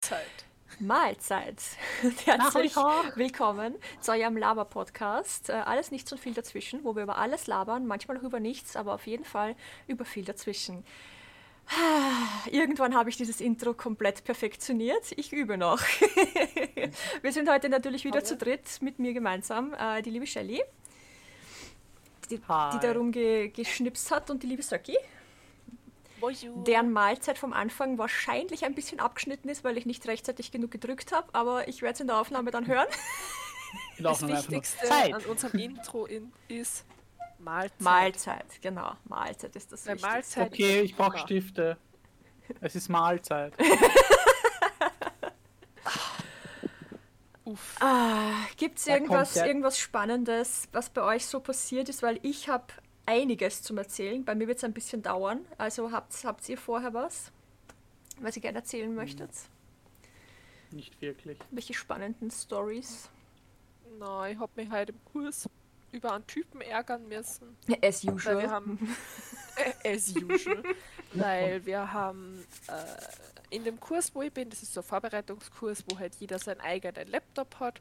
Mahlzeit. Mahlzeit. Herzlich willkommen zu eurem Laber-Podcast. Äh, alles nichts und viel dazwischen, wo wir über alles labern, manchmal auch über nichts, aber auf jeden Fall über viel dazwischen. Irgendwann habe ich dieses Intro komplett perfektioniert. Ich übe noch. wir sind heute natürlich wieder zu dritt mit mir gemeinsam. Äh, die liebe Shelley, die, die darum ge geschnipst hat, und die liebe Söcki deren Mahlzeit vom Anfang wahrscheinlich ein bisschen abgeschnitten ist, weil ich nicht rechtzeitig genug gedrückt habe, aber ich werde es in der Aufnahme dann hören. das Wichtigste an unserem Intro in, ist Mahlzeit. Mahlzeit, genau. Mahlzeit ist das Wichtigste. Mahlzeit okay, ich brauche Stifte. Es ist Mahlzeit. ah, Gibt es irgendwas, irgendwas Spannendes, was bei euch so passiert ist? Weil ich habe einiges zum Erzählen. Bei mir wird es ein bisschen dauern. Also habt, habt ihr vorher was, was ihr gerne erzählen möchtet? Nicht wirklich. Welche spannenden Stories? Nein, ich habe mich heute im Kurs über einen Typen ärgern müssen. As usual. Weil wir haben, äh, as usual. weil wir haben äh, in dem Kurs, wo ich bin, das ist so ein Vorbereitungskurs, wo halt jeder seinen eigenen Laptop hat.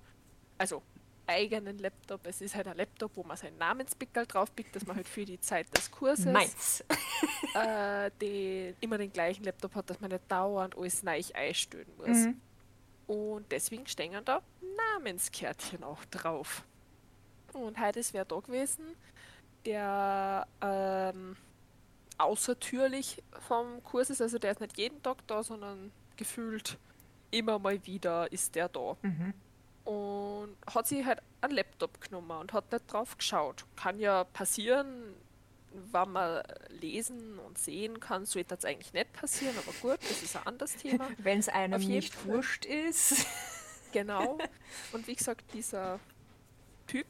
Also eigenen Laptop. Es ist halt ein Laptop, wo man seinen Namenspickel draufpickt, dass man halt für die Zeit des Kurses Meins. äh, den, immer den gleichen Laptop hat, dass man nicht dauernd alles neu einstellen muss. Mhm. Und deswegen stehen da Namenskärtchen auch drauf. Und heute ist wer da gewesen, der ähm, außertürlich vom Kurs ist. Also der ist nicht jeden Tag da, sondern gefühlt immer mal wieder ist der da. Mhm und hat sich halt einen Laptop genommen und hat nicht drauf geschaut. Kann ja passieren, wenn man lesen und sehen kann, sollte das eigentlich nicht passieren, aber gut, das ist ein anderes Thema. Wenn es einem nicht Fall. wurscht ist. Genau. Und wie gesagt, dieser Typ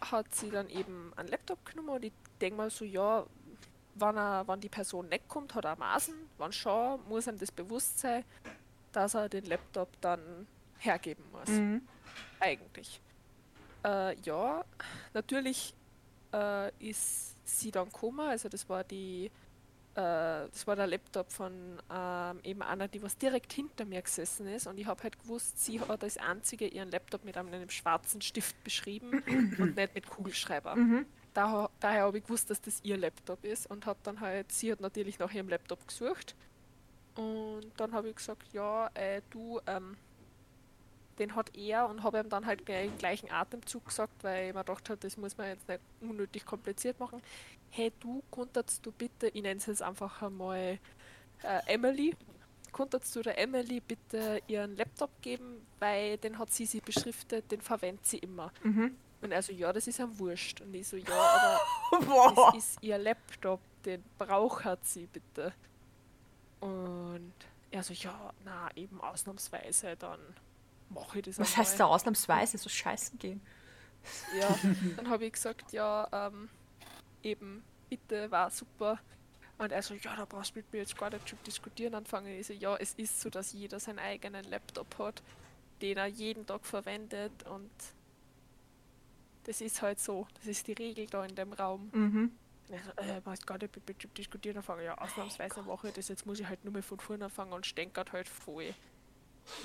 hat sie dann eben einen Laptop genommen und ich denke mal so, ja, wenn, er, wenn die Person nicht kommt, hat er Maßen, wenn schon, muss ihm das bewusst sein, dass er den Laptop dann hergeben muss. Mhm eigentlich. Äh, ja, natürlich äh, ist sie dann gekommen, also das war die, äh, das war der Laptop von ähm, eben einer, die was direkt hinter mir gesessen ist und ich habe halt gewusst, sie hat als einzige ihren Laptop mit einem, einem schwarzen Stift beschrieben und nicht mit Kugelschreiber. Mhm. Da, daher habe ich gewusst, dass das ihr Laptop ist und habe dann halt, sie hat natürlich nach ihrem Laptop gesucht und dann habe ich gesagt, ja, äh, du, ähm, den hat er und habe ihm dann halt gleich im gleichen Atemzug gesagt, weil ich mir gedacht habe, das muss man jetzt nicht unnötig kompliziert machen. Hey, du konntest du bitte, ich nenne es jetzt einfach einmal äh, Emily, konntest du der Emily bitte ihren Laptop geben, weil den hat sie sie beschriftet, den verwendet sie immer. Mhm. Und er so, ja, das ist ein Wurscht. Und ich so, ja, aber das ist ihr Laptop, den braucht sie bitte. Und er so, ja, na, eben ausnahmsweise dann mache ich das Was heißt da ausnahmsweise so scheißen gehen? Ja, dann habe ich gesagt, ja, ähm, eben, bitte, war super. Und er so, ja, da brauchst du mit mir jetzt gar nicht schon diskutieren anfangen. Ich so, ja, es ist so, dass jeder seinen eigenen Laptop hat, den er jeden Tag verwendet und das ist halt so, das ist die Regel da in dem Raum. Mhm. Also, äh, brauchst gar nicht mit mir diskutieren anfangen. Ja, ausnahmsweise mache ich das, jetzt muss ich halt nur mal von vorne anfangen und stänkert halt voll.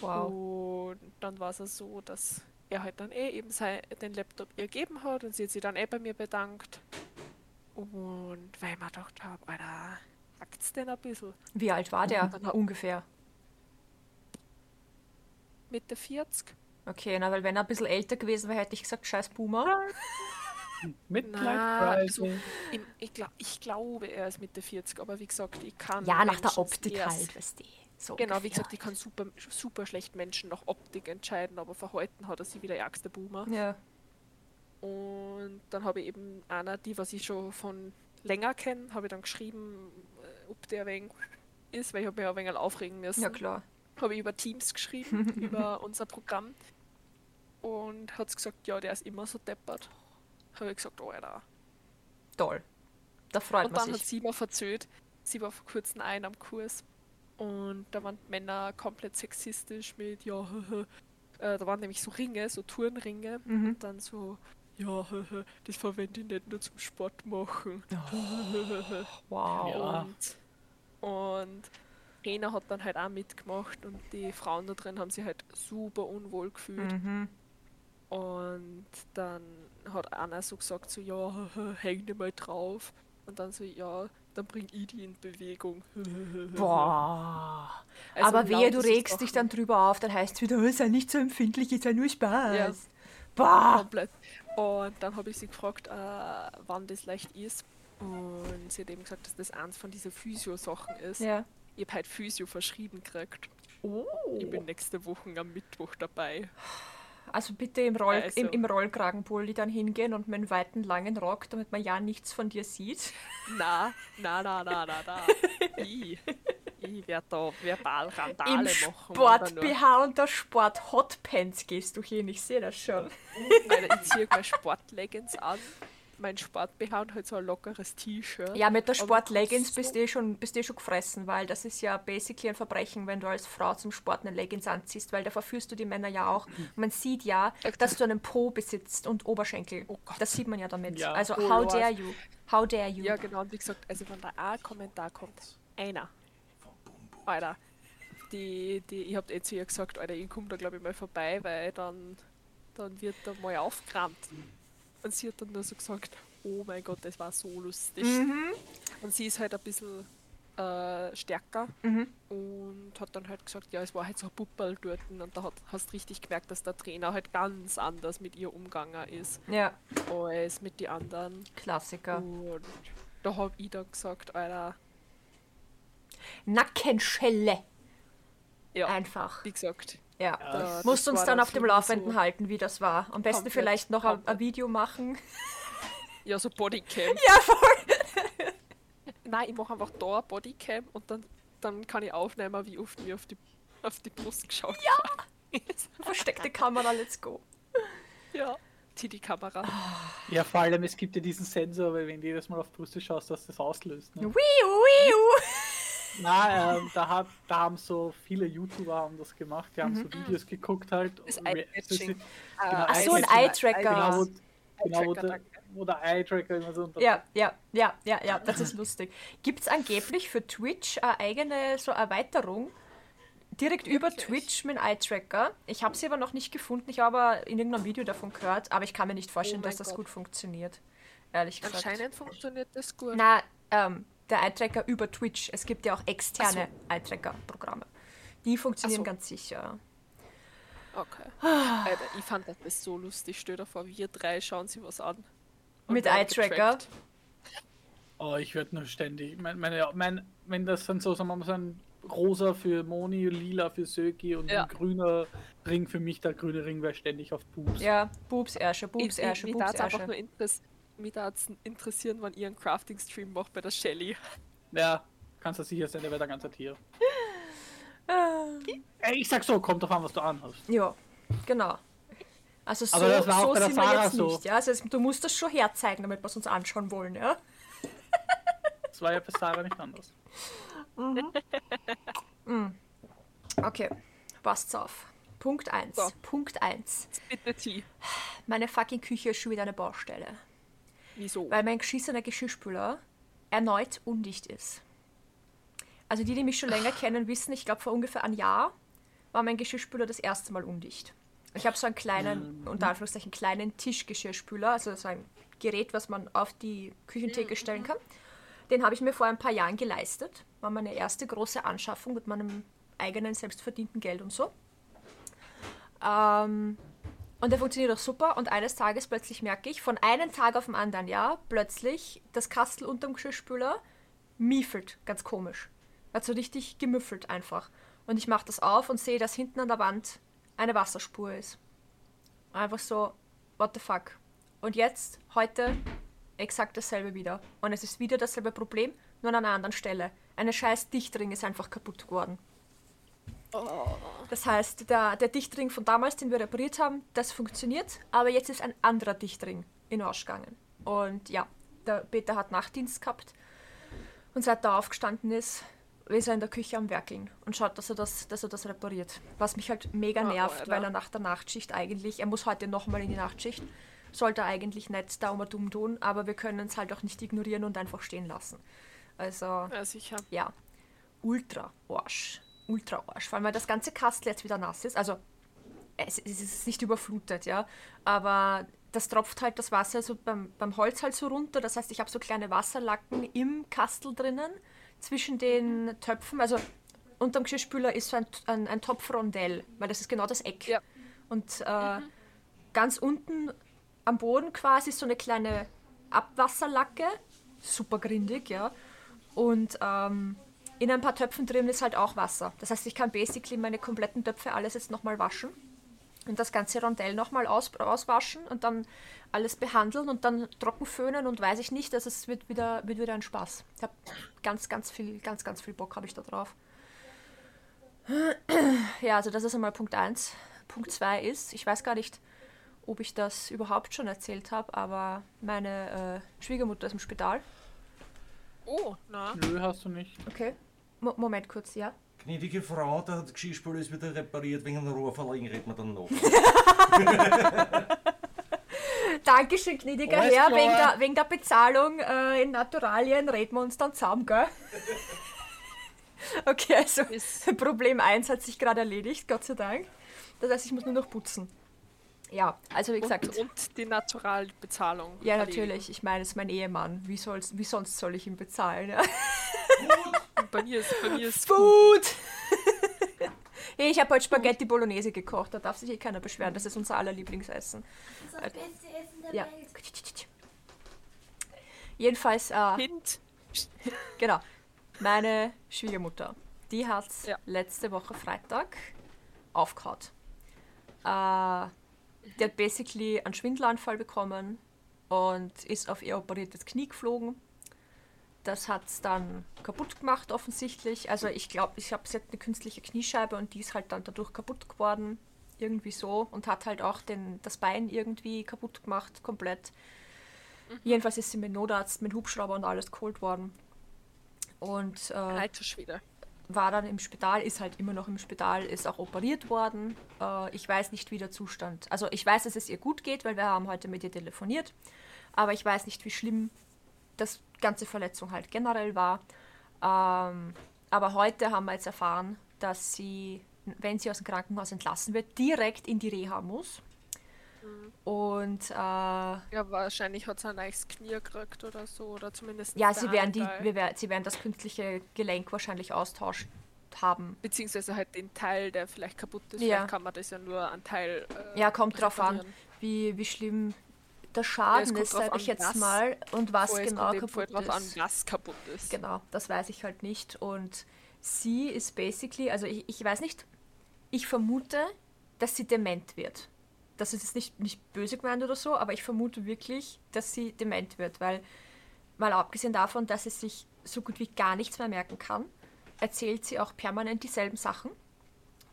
Wow. Und dann war es so, dass er halt dann eh eben sein, den Laptop ihr gegeben hat und sie hat sich dann eh bei mir bedankt. Und weil ich mir gedacht habe, Alter, hackt's denn ein bisschen? Wie alt war der ungefähr? Mitte 40. Okay, na, weil wenn er ein bisschen älter gewesen wäre, hätte ich gesagt, scheiß Boomer. Midlife also, ich, glaub, ich glaube, er ist Mitte 40, aber wie gesagt, ich kann. Ja, nach der Optik halt, weißt du. So genau, ungefähr. wie gesagt, ich kann super, super schlecht Menschen nach Optik entscheiden, aber Verhalten hat er sie wie der ärgste Boomer. Ja. Und dann habe ich eben einer, die, was ich schon von länger kenne, habe ich dann geschrieben, äh, ob der wenig ist, weil ich habe mich ein wenig aufregen müssen. Ja, klar. Habe ich über Teams geschrieben, über unser Programm. Und hat gesagt, ja, der ist immer so deppert. Habe ich gesagt, oh, Alter. Toll. Da freut und man sich. Und dann hat sie mir verzögert, sie war vor kurzem ein am Kurs und da waren Männer komplett sexistisch mit, ja, äh, da waren nämlich so Ringe, so Turnringe. Mhm. Und dann so, ja, das verwende ich nicht nur zum Sport machen. Oh, wow. Und, und Trainer hat dann halt auch mitgemacht und die Frauen da drin haben sich halt super unwohl gefühlt. Mhm. Und dann hat einer so gesagt, so ja, häng dir mal drauf. Und dann so, ja, dann bring ich die in Bewegung. Boah. Also Aber wehe, du regst dich dann drüber auf, dann heißt es wieder, oh, sei nicht so empfindlich, ist ja nur Spaß. Ja. Boah. Komplett. Und dann habe ich sie gefragt, äh, wann das leicht ist. Und sie hat eben gesagt, dass das eins von diesen Physio-Sachen ist. Ja. Ich habe halt Physio verschrieben gekriegt. Oh. Ich bin nächste Woche am Mittwoch dabei. Also bitte im, Roll, Also. im, im Rollkragenpulli dann hingehen und meinen weiten, langen Rock, damit man ja nichts von dir sieht. Na, na, na, na, na, na. ich ich werde da verbal Im Randale machen. Sport-BH und der Sport-Hotpants gehst du hin, ich sehe das schon. Ich ziehe meine Sportleggings an, mein Sport-BH und halt so ein lockeres T-Shirt. Ja, mit der Sport-Leggings so- bist du eh schon, bist du eh schon gefressen, weil das ist ja basically ein Verbrechen, wenn du als Frau zum Sport eine Leggings anziehst, weil da verführst du die Männer ja auch. Man sieht ja, dass du einen Po besitzt und Oberschenkel. Oh Gott. Das sieht man ja damit. Ja. Also, Oh how Lord. dare you? How dare you? Ja, genau. Und wie gesagt, also wenn da ein Kommentar kommt, einer, Alter, die, die, ich hab eh zu ihr gesagt, Alter, ich komme da glaube ich mal vorbei, weil dann, dann wird da mal aufgerammt. Und sie hat dann nur so gesagt, oh mein Gott, das war so lustig. Und sie ist halt ein bisschen äh, stärker und hat dann halt gesagt, ja, es war halt so ein Puppel dort und da hat, hast richtig gemerkt, dass der Trainer halt ganz anders mit ihr umgegangen ist Ja, als mit den anderen. Klassiker. Und da hab ich dann gesagt, Alter, Nackenschelle. ja, Einfach. wie gesagt, Ja. da, Musst uns dann auf dem Laufenden so, halten, wie das war. Am besten Komplett, vielleicht noch ein, ein. Video machen. Ja, so Bodycam. Ja, voll. Nein, ich mache einfach da ein Bodycam und dann, dann kann ich aufnehmen, wie oft mir auf die, auf die Brust geschaut ja. Versteckte Kamera, let's go. ja. Zieh die Kamera. Ja, vor allem, es gibt ja diesen Sensor, weil wenn du jedes Mal auf Brüste schaust, dass das auslöst. Ne? Wiu, wiu. Na, ähm, da, hat, da haben so viele YouTuber haben das gemacht, die haben so Videos geguckt halt. Das Eye-Catching. Genau, Ach so, ein. Eye-Tracker. Genau, wo, genau, wo, der, wo der Eye-Tracker immer so unter Ja, ja, ja, ja, ja, das ist lustig. Gibt es angeblich für Twitch eine eigene so Erweiterung? Direkt über Wirklich? Twitch mit Eye-Tracker. Ich habe sie aber noch nicht gefunden. Ich habe aber in irgendeinem Video davon gehört, aber ich kann mir nicht vorstellen, Oh dass das Gott. gut funktioniert. Ehrlich gesagt. Anscheinend funktioniert das gut. Na, ähm, der Eye-Tracker über Twitch. Es gibt ja auch externe Eye-Tracker-Programme. Die funktionieren so. ganz sicher. Okay. Alter, ich fand das so lustig. Stell dir vor, wir drei schauen sie was an. Mit Eye-Tracker? Oh, ich werde nur ständig. Mein, meine, mein, wenn das dann so, sagen wir mal, so ein rosa für Moni, lila für Söki und Ja. ein grüner Ring für mich, der grüne Ring wäre ständig auf Boobs. Ja, Boobs, Ärsche, Boobs, Ich- Ärsche, Boobs, darf einfach Ärsche. nur interess mich darf's interessieren, wann ihr einen Crafting-Stream macht bei der Shelly. Ja, kannst du sicher sein, der wäre der ganze Tier. Ah. Ey, ich sag so, kommt drauf an, was du anhast. Ja, genau. Also so, Aber das war auch so bei der sind wir Sarah jetzt so. nicht. Ja? Also es, du musst das schon herzeigen, damit wir es uns anschauen wollen. Ja? Das war ja bei Sarah nicht anders. Okay, passt's auf. Punkt 1. So. Punkt 1. Bitte Tee. Meine fucking Küche ist schon wieder eine Baustelle. Wieso? Weil mein geschissener Geschirrspüler erneut undicht ist. Also die, die mich schon länger kennen, wissen, ich glaube vor ungefähr einem Jahr war mein Geschirrspüler das erste Mal undicht. Ich habe so einen kleinen, unter Anführungszeichen, kleinen Tischgeschirrspüler, also so ein Gerät, was man auf die Küchentheke stellen kann. Den habe ich mir vor ein paar Jahren geleistet. War meine erste große Anschaffung mit meinem eigenen selbstverdienten Geld und so. Ähm, und der funktioniert auch super. Und eines Tages plötzlich merke ich, von einem Tag auf den anderen, ja, plötzlich das Kastel unterm Geschirrspüler miefelt. Ganz komisch. Hat so richtig gemüffelt einfach. Und ich mache das auf und sehe, dass hinten an der Wand eine Wasserspur ist. Einfach so, what the fuck. Und jetzt, heute, exakt dasselbe wieder. Und es ist wieder dasselbe Problem, nur an einer anderen Stelle. Eine scheiß Dichtring ist einfach kaputt geworden. Das heißt, der, der Dichtring von damals, den wir repariert haben, das funktioniert, aber jetzt ist ein anderer Dichtring in Arsch gegangen. Und ja, der Peter hat Nachtdienst gehabt und seit er aufgestanden ist, ist er in der Küche am Werkeln und schaut, dass er das, dass er das repariert. Was mich halt mega nervt, Alter. weil er nach der Nachtschicht eigentlich, er muss heute nochmal in die Nachtschicht, sollte er eigentlich nicht da um dumm tun, aber wir können es halt auch nicht ignorieren und einfach stehen lassen. Also, Ja, sicher. ja. ultra Arsch. Ultra Arsch. Vor allem, weil das ganze Kastel jetzt wieder nass ist. Also, es, es ist nicht überflutet, ja. Aber das tropft halt das Wasser so beim, beim Holz halt so runter. Das heißt, ich habe so kleine Wasserlacken im Kastel drinnen, zwischen den Töpfen. Also, unterm Geschirrspüler ist so ein, ein, ein Topfrondell, weil das ist genau das Eck. Ja. Und äh, ganz unten am Boden quasi so eine kleine Abwasserlacke, super grindig, ja. Und ähm, in ein paar Töpfen drin ist halt auch Wasser. Das heißt, ich kann basically meine kompletten Töpfe alles jetzt nochmal waschen und das ganze Rondell nochmal aus, auswaschen und dann alles behandeln und dann trocken föhnen und weiß ich nicht, dass es wird wieder, wird wieder ein Spaß. Ich habe ganz, ganz viel, ganz, ganz viel Bock habe ich da drauf. Ja, also das ist einmal Punkt 1. Punkt 2 ist, ich weiß gar nicht, ob ich das überhaupt schon erzählt habe, aber meine äh, Schwiegermutter ist im Spital. Oh, na. Nö, hast du nicht. Okay. Mo Moment kurz, ja. Gnädige Frau, der Geschirrspüler ist wieder repariert, wegen einer Rohrverleihung reden wir dann noch. Dankeschön, gnädiger Alles Herr. klar. Wegen der, wegen der Bezahlung äh, in Naturalien reden wir uns dann zusammen, gell? okay, also Ist- Problem 1 hat sich gerade erledigt, Gott sei Dank. Das heißt, ich muss nur noch putzen. Ja, also wie gesagt. Und, und die Naturalbezahlung. ja, natürlich. Ich meine, es ist mein Ehemann. Wie, soll's, wie sonst soll ich ihn bezahlen? Ja? Bei mir ist, bei mir ist Food! hey, ich habe heute Spaghetti Bolognese gekocht. Da darf sich eh keiner beschweren. Das ist unser aller Lieblingsessen. Das ist das beste Essen der Ja. Welt. Jedenfalls, äh, Hint. genau. Meine Schwiegermutter, die hat Ja. letzte Woche Freitag aufgehauen. Äh, die hat basically einen Schwindelanfall bekommen und ist auf ihr operiertes Knie geflogen. Das hat es dann kaputt gemacht, offensichtlich. Also ich glaube, ich habe hat eine künstliche Kniescheibe und die ist halt dann dadurch kaputt geworden. Irgendwie so. Und hat halt auch den, das Bein irgendwie kaputt gemacht, komplett. Jedenfalls ist sie mit Notarzt, mit Hubschrauber und alles geholt worden. Und äh, Alter Schwede. War dann im Spital, ist halt immer noch im Spital, ist auch operiert worden. Äh, ich weiß nicht, wie der Zustand. Also ich weiß, dass es ihr gut geht, weil wir haben heute mit ihr telefoniert. Aber ich weiß nicht, wie schlimm das ganze Verletzung halt generell war. Ähm, aber heute haben wir jetzt erfahren, dass sie, wenn sie aus dem Krankenhaus entlassen wird, direkt in die Reha muss. Und äh, Ja, wahrscheinlich hat sie ein neues Knie gekriegt oder so. Oder zumindest. ja, sie werden, die, wir, sie werden das künstliche Gelenk wahrscheinlich austauscht haben. Beziehungsweise halt den Teil, der vielleicht kaputt ist. Ja. Vielleicht kann man das ja nur an Teil. Äh, Ja, kommt drauf an, wie, wie schlimm der Schaden kommt ist, sage ich jetzt mal. Und was Voll, es genau kaputt drauf an, ist. was kaputt ist. Genau, das weiß ich halt nicht. Und sie ist basically, also ich, ich weiß nicht, ich vermute, dass sie dement wird. Das ist jetzt nicht, nicht böse gemeint oder so, aber ich vermute wirklich, dass sie dement wird, weil, mal abgesehen davon, dass sie sich so gut wie gar nichts mehr merken kann, erzählt sie auch permanent dieselben Sachen.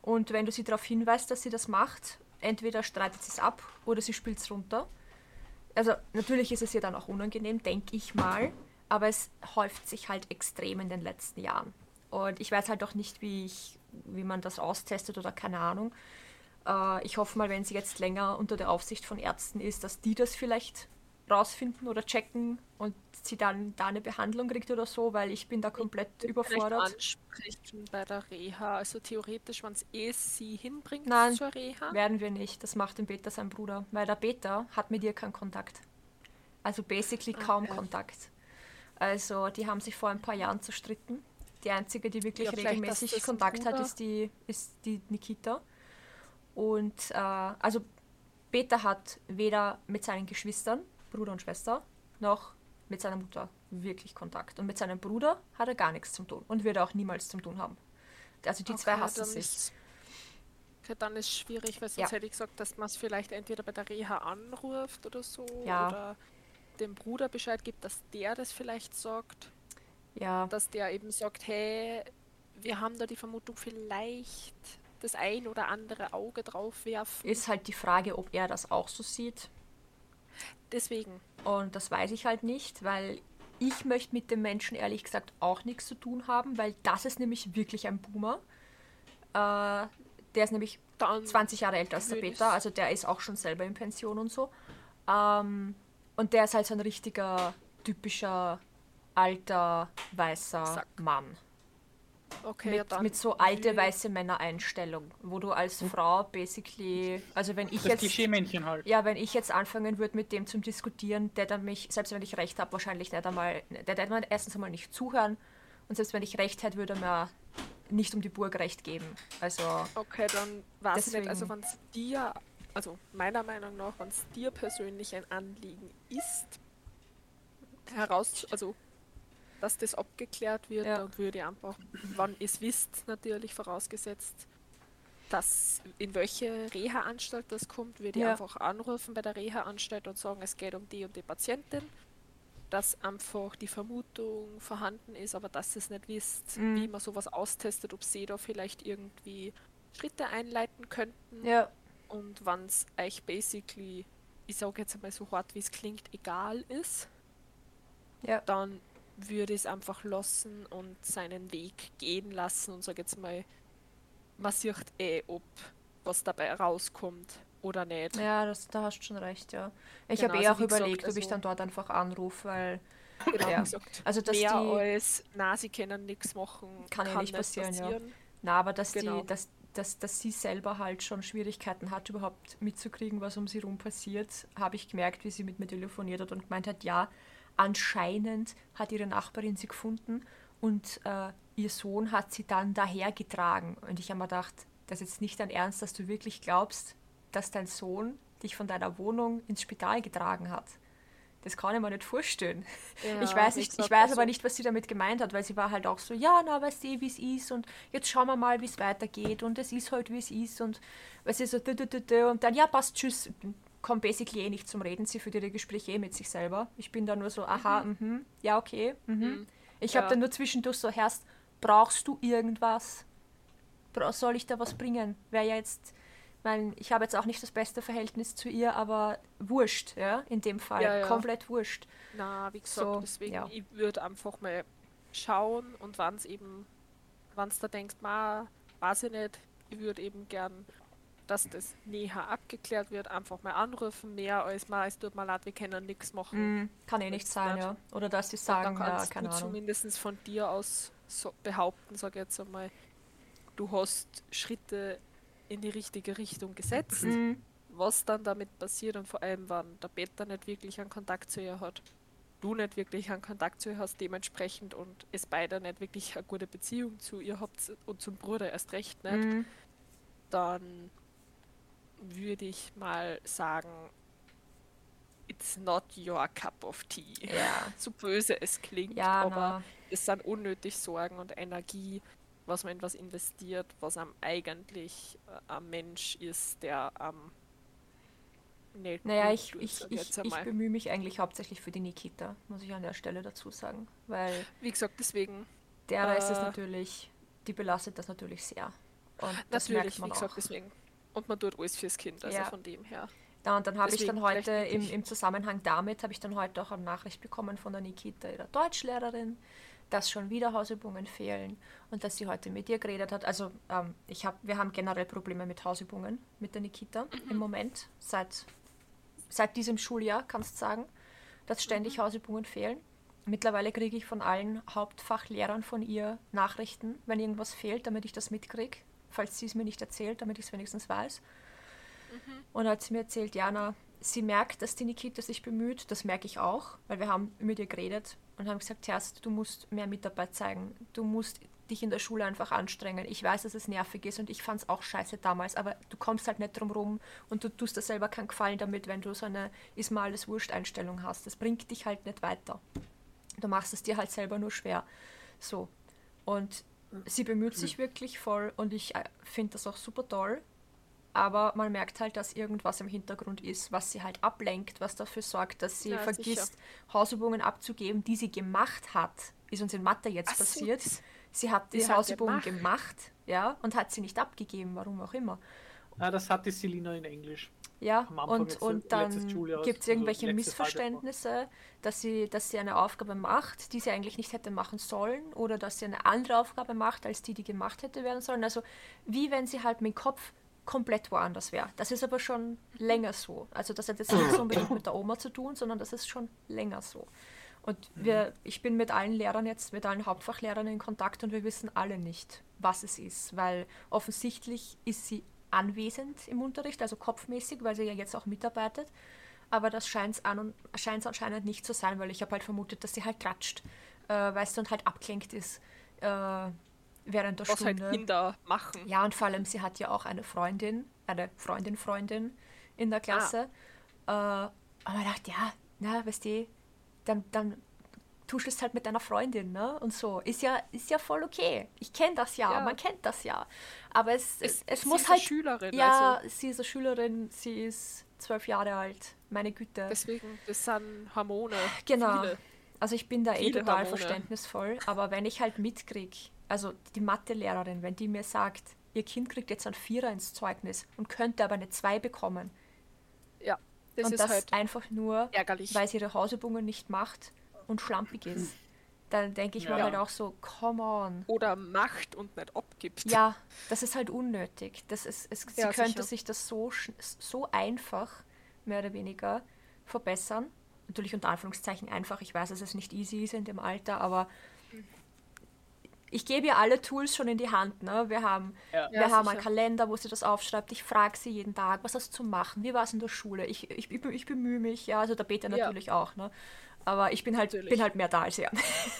Und wenn du sie darauf hinweist, dass sie das macht, entweder streitet sie es ab oder sie spielt es runter. Also natürlich ist es ihr dann auch unangenehm, denke ich mal, aber es häuft sich halt extrem in den letzten Jahren. Und ich weiß halt auch nicht, wie, ich, wie man das austestet oder keine Ahnung. Äh, ich hoffe mal, wenn sie jetzt länger unter der Aufsicht von Ärzten ist, dass die das vielleicht rausfinden oder checken und sie dann da eine Behandlung kriegt oder so, weil ich bin da komplett Vielleicht überfordert. ansprechen bei der Reha. Also theoretisch, wenn es eh sie hinbringt Nein. zur Reha. Werden wir nicht. Das macht den Peter sein Bruder, weil der Peter hat mit ihr keinen Kontakt. Also basically kaum Okay. Kontakt. Also die haben sich vor ein paar Jahren zerstritten. Die einzige, die wirklich Ja, regelmäßig Kontakt hat, ist die, ist die Nikita. Und äh, also Peter hat weder mit seinen Geschwistern, Bruder und Schwester, noch mit seiner Mutter wirklich Kontakt. Und mit seinem Bruder hat er gar nichts zu tun und wird auch niemals zu tun haben. Also die zwei Okay, hassen dann sich. Ist, okay, dann ist schwierig, weil sonst Ja. hätte ich gesagt, dass man es vielleicht entweder bei der Reha anruft oder so. Ja. Oder dem Bruder Bescheid gibt, dass der das vielleicht sagt. Ja. Dass der eben sagt, hey, wir haben da die Vermutung, vielleicht das ein oder andere Auge drauf werfen. Ist halt die Frage, ob er das auch so sieht. Deswegen. Und das weiß ich halt nicht, weil ich möchte mit dem Menschen ehrlich gesagt auch nichts zu tun haben, weil das ist nämlich wirklich ein Boomer. Äh, der ist nämlich Dann 20 Jahre älter als der Peter, also der ist auch schon selber in Pension und so. Ähm, und der ist halt so ein richtiger, typischer, alter, weißer Sack. Mann. Okay, mit, ja, dann mit so alte weiße Männer-Einstellung, wo du als Frau basically, also wenn ich Das jetzt Klischee-Männchen halt. ja, wenn ich jetzt anfangen würde mit dem zum diskutieren, der dann mich, selbst wenn ich recht habe, wahrscheinlich nicht einmal, der wird mir erstens einmal nicht zuhören und selbst wenn ich recht hätte, würde er mir nicht um die Burg recht geben. Also, Okay, dann weiß ich nicht. Also wenn es dir, also meiner Meinung nach, wenn es dir persönlich ein Anliegen ist, heraus, also dass das abgeklärt wird, Ja. dann würde ich einfach, wann ihr es wisst, natürlich vorausgesetzt, dass in welche Reha-Anstalt das kommt, würde ich Ja. einfach anrufen bei der Reha-Anstalt und sagen, es geht um die und die Patientin, dass einfach die Vermutung vorhanden ist, aber dass ihr es nicht wisst, Mhm. wie man sowas austestet, ob sie da vielleicht irgendwie Schritte einleiten könnten ja, und wann es euch basically, ich sage jetzt einmal so hart wie es klingt, egal ist, ja, dann würde es einfach lassen und seinen Weg gehen lassen und sage jetzt mal, man sieht eh, ob was dabei rauskommt oder nicht. ja, das, da hast du schon recht, ja. Ich Genau, habe eh also auch wie gesagt, überlegt, ob ich also- dann dort einfach anrufe, weil Genau, Ja. gesagt, Also, dass mehr die- als, na, sie können nichts machen, Kann ja nicht passieren, ja. Na, aber dass, Genau. die, dass, dass, dass sie selber halt schon Schwierigkeiten hat, überhaupt mitzukriegen, was um sie rum passiert, habe ich gemerkt, wie sie mit mir telefoniert hat und gemeint hat, ja, anscheinend hat ihre Nachbarin sie gefunden und äh, ihr Sohn hat sie dann dahergetragen. Und ich habe mir gedacht, das ist jetzt nicht dein Ernst, dass du wirklich glaubst, dass dein Sohn dich von deiner Wohnung ins Spital getragen hat. Das kann ich mir nicht vorstellen. ich weiß nicht, ich weiß aber nicht, was sie damit gemeint hat, weil sie war halt auch so, ja, na, weißt du, wie es ist und jetzt schauen wir mal, wie es weitergeht und es ist halt, wie es ist und weil sie so dü, dü, dü, dü, und dann, ja, passt, tschüss, kommt basically eh nicht zum Reden, sie führt ihre Gespräche eh mit sich selber. Ich bin da nur so, aha, mhm, ja, okay, mhm. Ich habe Ja. dann nur zwischendurch so, Herrst, brauchst du irgendwas? Bra- Soll ich da was bringen? Wäre ja jetzt, mein, ich habe jetzt auch nicht das beste Verhältnis zu ihr, aber wurscht, ja, in dem Fall, Ja, ja. komplett wurscht. Na, wie gesagt, So, deswegen, ja. ich würde einfach mal schauen und wann es eben, wann es da denkst, ma, weiß ich nicht, ich würde eben gern, dass das näher abgeklärt wird, einfach mal anrufen, mehr als mal, es tut mir leid, wir können nichts machen. Mm, kann eh nicht sein, nicht. ja. Oder dass sie sagen, dann ja, kannst keine du zumindest von dir aus so behaupten, sag jetzt einmal, du hast Schritte in die richtige Richtung gesetzt. Mm, was dann damit passiert und vor allem, wann der Peter nicht wirklich einen Kontakt zu ihr hat, du nicht wirklich einen Kontakt zu ihr hast, dementsprechend und es beide nicht wirklich eine gute Beziehung zu ihr habt und zum Bruder erst recht nicht, mm, dann würde ich mal sagen, it's not your cup of tea. ja, So böse es klingt, ja, aber na, es sind unnötig Sorgen und Energie, was man in was investiert, was am eigentlich äh, ein Mensch ist, der am nicht naja, gut ich, ich, ich, ich bemühe mich eigentlich hauptsächlich für die Nikita, muss ich an der Stelle dazu sagen. Weil Wie gesagt, deswegen, der Rest ist Äh, natürlich, die belastet das natürlich sehr. Und das merkt natürlich, wie man gesagt, auch. deswegen. Und man tut alles fürs Kind, also Ja. von dem her. Ja, und dann habe ich dann heute im, im Zusammenhang damit, habe ich dann heute auch eine Nachricht bekommen von der Nikita, ihrer Deutschlehrerin, dass schon wieder Hausübungen fehlen und dass sie heute mit ihr geredet hat. Also ähm, ich hab, wir haben generell Probleme mit Hausübungen mit der Nikita im Moment, seit, seit diesem Schuljahr, kannst du sagen, dass ständig Hausübungen fehlen. Mittlerweile kriege ich von allen Hauptfachlehrern von ihr Nachrichten, wenn irgendwas fehlt, damit ich das mitkriege, falls sie es mir nicht erzählt, damit ich es wenigstens weiß. Und hat sie mir erzählt, Jana, sie merkt, dass die Nikita sich bemüht, das merke ich auch, weil wir haben mit ihr geredet und haben gesagt, Terst, du musst mehr Mitarbeit zeigen, du musst dich in der Schule einfach anstrengen. Ich weiß, dass es nervig ist und ich fand es auch scheiße damals, aber du kommst halt nicht drum rum und du tust dir selber keinen Gefallen damit, wenn du so eine ist mal alles Wurscht-Einstellung hast. Das bringt dich halt nicht weiter. Du machst es dir halt selber nur schwer. So. Und sie bemüht sich wirklich voll und ich äh, finde das auch super toll. Aber man merkt halt, dass irgendwas im Hintergrund ist, was sie halt ablenkt, was dafür sorgt, dass sie Ja, vergisst, Hausübungen abzugeben, die sie gemacht hat. Ist uns in Mathe jetzt Ach so, passiert. das- sie hat die das hat Hausübungen gemacht. gemacht, ja, und hat sie nicht abgegeben, warum auch immer. Ah, das hat die Selina in Englisch. Ja, und, jetzt, und dann gibt es irgendwelche. Missverständnisse, dass sie, dass sie eine Aufgabe macht, die sie eigentlich nicht hätte machen sollen, oder dass sie eine andere Aufgabe macht, als die, die gemacht hätte werden sollen. Also wie wenn sie halt mit dem Kopf komplett woanders wäre. Das ist aber schon länger so. Also das hat jetzt nichts unbedingt mit der Oma zu tun, sondern das ist schon länger so. Und wir, ich bin mit allen Lehrern jetzt, mit allen Hauptfachlehrern in Kontakt und wir wissen alle nicht, was es ist, weil offensichtlich ist sie anwesend im Unterricht, also kopfmäßig, weil sie ja jetzt auch mitarbeitet. Aber das scheint es an anscheinend nicht zu sein, weil ich habe halt vermutet, dass sie halt klatscht, äh, weißt du, und halt abgelenkt ist äh, während der Was Stunde. halt Kinder machen. Ja, und vor allem, sie hat ja auch eine Freundin, eine Freundin, Freundin in der Klasse. Äh, aber ich dachte, ja, na, weißt du, dann, dann tuschelst halt mit deiner Freundin, ne? Und so. Ist ja, ist ja voll okay. Ich kenne das ja, Ja. man kennt das ja. Aber es, es, es sie muss ist eine halt. Schülerin, ja, also. sie ist eine Schülerin, sie ist zwölf Jahre alt. Meine Güte. Deswegen, das sind Hormone. Genau. Viele. Also ich bin da eh total Hormone. verständnisvoll, aber wenn ich halt mitkrieg, also die Mathelehrerin, wenn die mir sagt, ihr Kind kriegt jetzt ein Vierer ins Zeugnis und könnte aber eine Zwei bekommen Ja, das und ist das halt einfach nur, ärgerlich. weil sie ihre Hausübungen nicht macht und schlampig ist, dann denke ich mir Ja. halt auch so, come on. Oder macht und nicht abgibt. Ja, das ist halt unnötig. Das ist, es, sie Ja, könnte sicher. sich das so, so einfach, mehr oder weniger, verbessern. Natürlich unter Anführungszeichen einfach. Ich weiß, dass es nicht easy ist in dem Alter, aber ich gebe ihr alle Tools schon in die Hand. Ne? Wir haben, Ja. wir Ja, haben einen. Kalender, wo sie das aufschreibt. Ich frage sie jeden Tag, was hast du zu machen? Wie war es in der Schule? Ich, ich, ich, bemühe mich, ja, also der Peter Ja. natürlich auch. Ne? Aber ich bin halt, Natürlich. bin halt mehr da als er.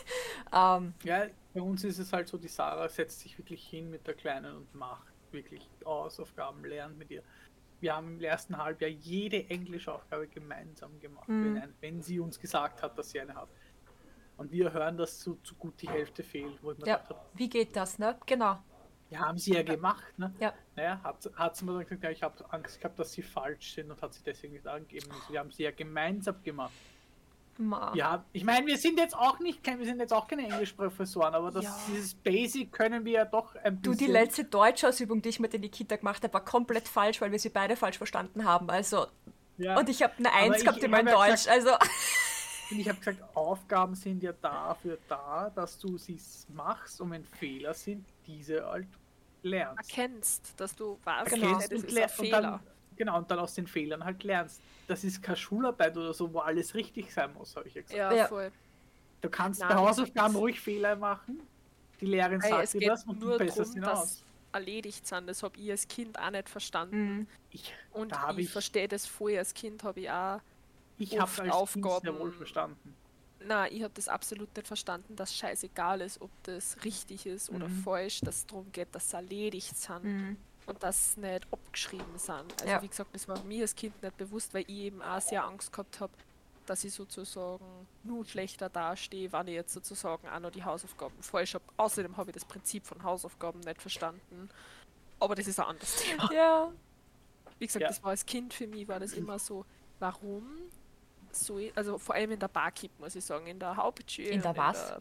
ähm, Ja, bei uns ist es halt so, die Sarah setzt sich wirklich hin mit der Kleinen und macht wirklich Hausaufgaben, lernt mit ihr. Wir haben im ersten Halbjahr jede Englischaufgabe gemeinsam gemacht, Mhm. wenn, wenn sie uns gesagt hat, dass sie eine hat. Und wir hören, dass so, so gut die Hälfte fehlt, wo ich mir ja, gedacht wie geht das? Ne? Genau. ja, haben sie ja gemacht. Ne? Ja. Naja, hat, hat sie mir dann gesagt, ja, ich habe Angst gehabt, dass sie falsch sind und hat sie deswegen nicht angegeben. Also, wir haben sie ja gemeinsam gemacht. Ma. Ja, ich meine, wir sind jetzt auch nicht, kein- wir sind jetzt auch keine Englischprofessoren, aber das, Ja. dieses Basic können wir ja doch ein Du, bisschen. die letzte Deutschausübung, die ich mit in die Kita gemacht habe, war komplett falsch, weil wir sie beide falsch verstanden haben. Also, Ja. und ich habe eine Eins ich- gehabt in meinem Deutsch. Also, Und ich habe gesagt, Aufgaben sind ja dafür da, dass du sie machst und wenn Fehler sind, diese halt lernst. erkennst, dass du weißt, Genau. das ist ein und Fehler. dann, genau, und dann aus den Fehlern halt lernst. Das ist keine Schularbeit oder so, wo alles richtig sein muss, habe ich ja gesagt. Ja, Ja. voll. Du kannst Nein, bei Hausaufgaben ruhig Fehler machen. Die Lehrerin sagt es dir das und nur du besserst ihn aus. erledigt sind. Das habe ich als Kind auch nicht verstanden. Mhm. Ich, Und da habe ich, ich, verstehe das voll. Als Kind habe ich auch. ich habe oft als Kind sehr Aufgaben- wohl verstanden. Nein, ich habe das absolut nicht verstanden, dass scheißegal ist, ob das richtig ist oder Mhm. falsch, dass es darum geht, dass sie erledigt sind Mhm. Und dass sie nicht abgeschrieben sind. Also Ja. wie gesagt, das war mir als Kind nicht bewusst, weil ich eben auch sehr Angst gehabt habe, dass ich sozusagen nur schlechter dastehe, wenn ich jetzt sozusagen auch noch die Hausaufgaben falsch habe. Außerdem habe ich das Prinzip von Hausaufgaben nicht verstanden. Aber das ist ein anderes Thema. ja. Wie gesagt, Ja. das war als Kind für mich, war das immer so, warum so, also vor allem in der Barkeep, muss ich sagen, in der Hauptschule. In der was? In der.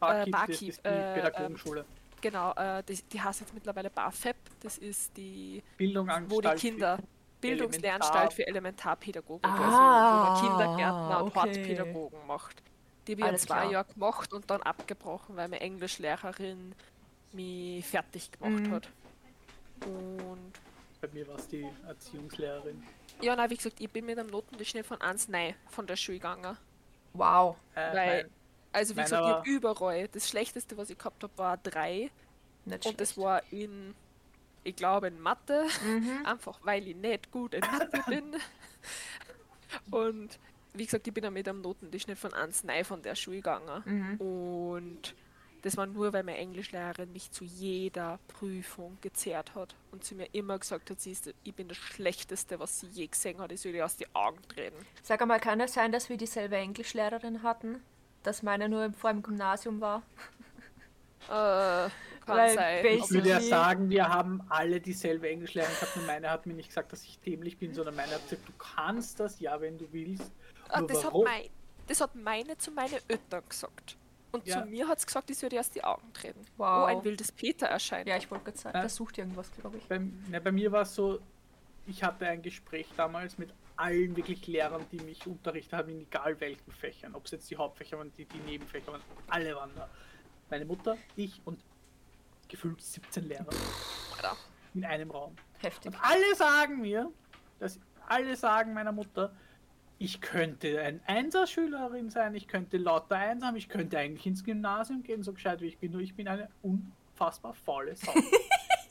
Barkeep, das Barkeep, ist die äh, Pädagogenschule. Genau, äh, die, die heißt jetzt mittlerweile BAföB, das ist die, Bildungsanstalt. wo die für- Kinder, Bildungslernanstalt Elementar- für Elementarpädagogik, Ah, also wo man Kindergärtner und okay. Hortpädagogen macht. Die habe ich zwei klar. Jahre gemacht und dann abgebrochen, weil meine Englischlehrerin mich fertig gemacht Mhm. hat. Und Bei mir war es die Erziehungslehrerin. ja, nein, wie gesagt, ich bin mit einem Notendurchschnitt von 1 nein von der Schule gegangen. Wow. Äh, Weil, nein, also wie Nein, gesagt, ich überall. Das Schlechteste, was ich gehabt habe, war 3. Nicht Und das schlecht. war in, ich glaube, in Mathe. Mhm. Einfach weil ich nicht gut in Mathe bin. Und wie gesagt, ich bin ja mit einem Notendurchschnitt von 1 nein von der Schule gegangen. Mhm. Und das war nur, weil meine Englischlehrerin mich zu jeder Prüfung gezerrt hat und sie mir immer gesagt hat, sie ist, ich bin das Schlechteste, was sie je gesehen hat. Ich soll ihr aus die Augen treten. Sag einmal, kann es sein, dass wir dieselbe Englischlehrerin hatten? Dass meine nur im- vor dem Gymnasium war? Äh, Weil Ich würde ja sagen, wir haben alle dieselbe Englischlehrerin gehabt. Nur meine hat mir nicht gesagt, dass ich dämlich bin, sondern meine hat gesagt, du kannst das ja, wenn du willst. Ah, Nur das, hat mein, das hat meine zu meinen Eltern gesagt. Und Ja. zu mir hat es gesagt, ich dir erst die Augen treten. Wow. Oh, ein wildes Peter erscheint. Ja, ich wollte gerade sagen, Ja. der sucht irgendwas, glaube ich. Bei, ne, bei mir war es so, ich hatte ein Gespräch damals mit allen wirklich Lehrern, die mich unterrichtet haben, in egal welchen Fächern. Ob es jetzt die Hauptfächer waren, die, die Nebenfächer waren, alle waren da. Meine Mutter, ich und gefühlt 17 Lehrer Alter. in einem Raum. Heftig. Und alle sagen mir, dass alle sagen meiner Mutter, ich könnte ein Einser-Schülerin sein, ich könnte lauter Eins haben, ich könnte eigentlich ins Gymnasium gehen, so gescheit wie ich bin, nur ich bin eine unfassbar faule Sau.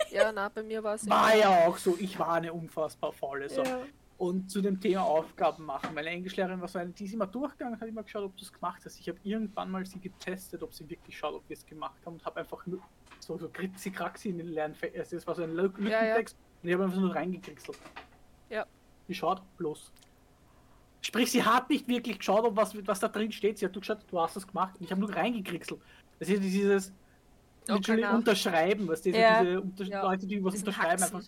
Ja, na, bei mir war es war ja auch so, ich war eine unfassbar faule Sau. Ja. Und zu dem Thema Aufgaben machen. Meine Englischlehrerin war so eine, die ist immer durchgegangen, hat immer geschaut, ob du es gemacht hast. Ich habe irgendwann mal sie getestet, ob sie wirklich schaut, ob wir es gemacht haben und habe einfach nur so, so kritzi kraxi in den Lernfächern. Also das war so ein Lück- Ja, ja. Lückentext und ich habe einfach nur reingekriegselt. Ja. Die schaut bloß. Sprich, sie hat nicht wirklich geschaut, ob was, was da drin steht. Sie hat nur geschaut, du hast das gemacht und ich habe nur reingekriegselt. Das ist dieses Okay. Unterschreiben, was diese, Ja. diese Unter. Leute, die was unterschreiben, einfach.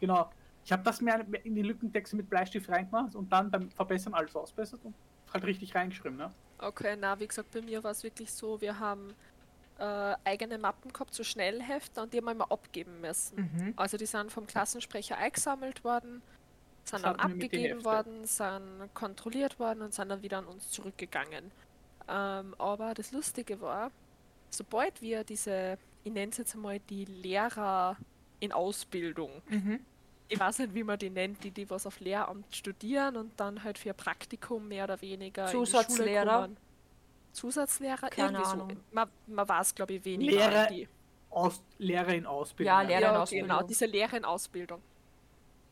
Genau. Ich habe das mir in die Lückentexte mit Bleistift reingemacht und dann beim Verbessern alles ausbessert und halt richtig reingeschrieben, ne? Okay, na, wie gesagt, bei mir war es wirklich so, wir haben äh, eigene Mappen gehabt, so Schnellhefter, und die haben wir immer abgeben müssen. Mhm. Also die sind vom Klassensprecher eingesammelt worden, sind Das dann abgegeben worden, sind kontrolliert worden und sind dann wieder an uns zurückgegangen. Ähm, aber das Lustige war, sobald wir diese, ich nenne es jetzt einmal die Lehrer in Ausbildung, Mhm. Ich weiß nicht, wie man die nennt, die, die was auf Lehramt studieren und dann halt für ein Praktikum mehr oder weniger in Zusatzlehrer? Zusatzlehrer? Keine Irgendwie Ahnung. so. Man, man weiß, glaube ich, weniger. Lehrer- die. Aus, Lehrer in Ausbildung. Ja, Lehrer in Ja, Ausbildung. genau, diese Lehre in Ausbildung.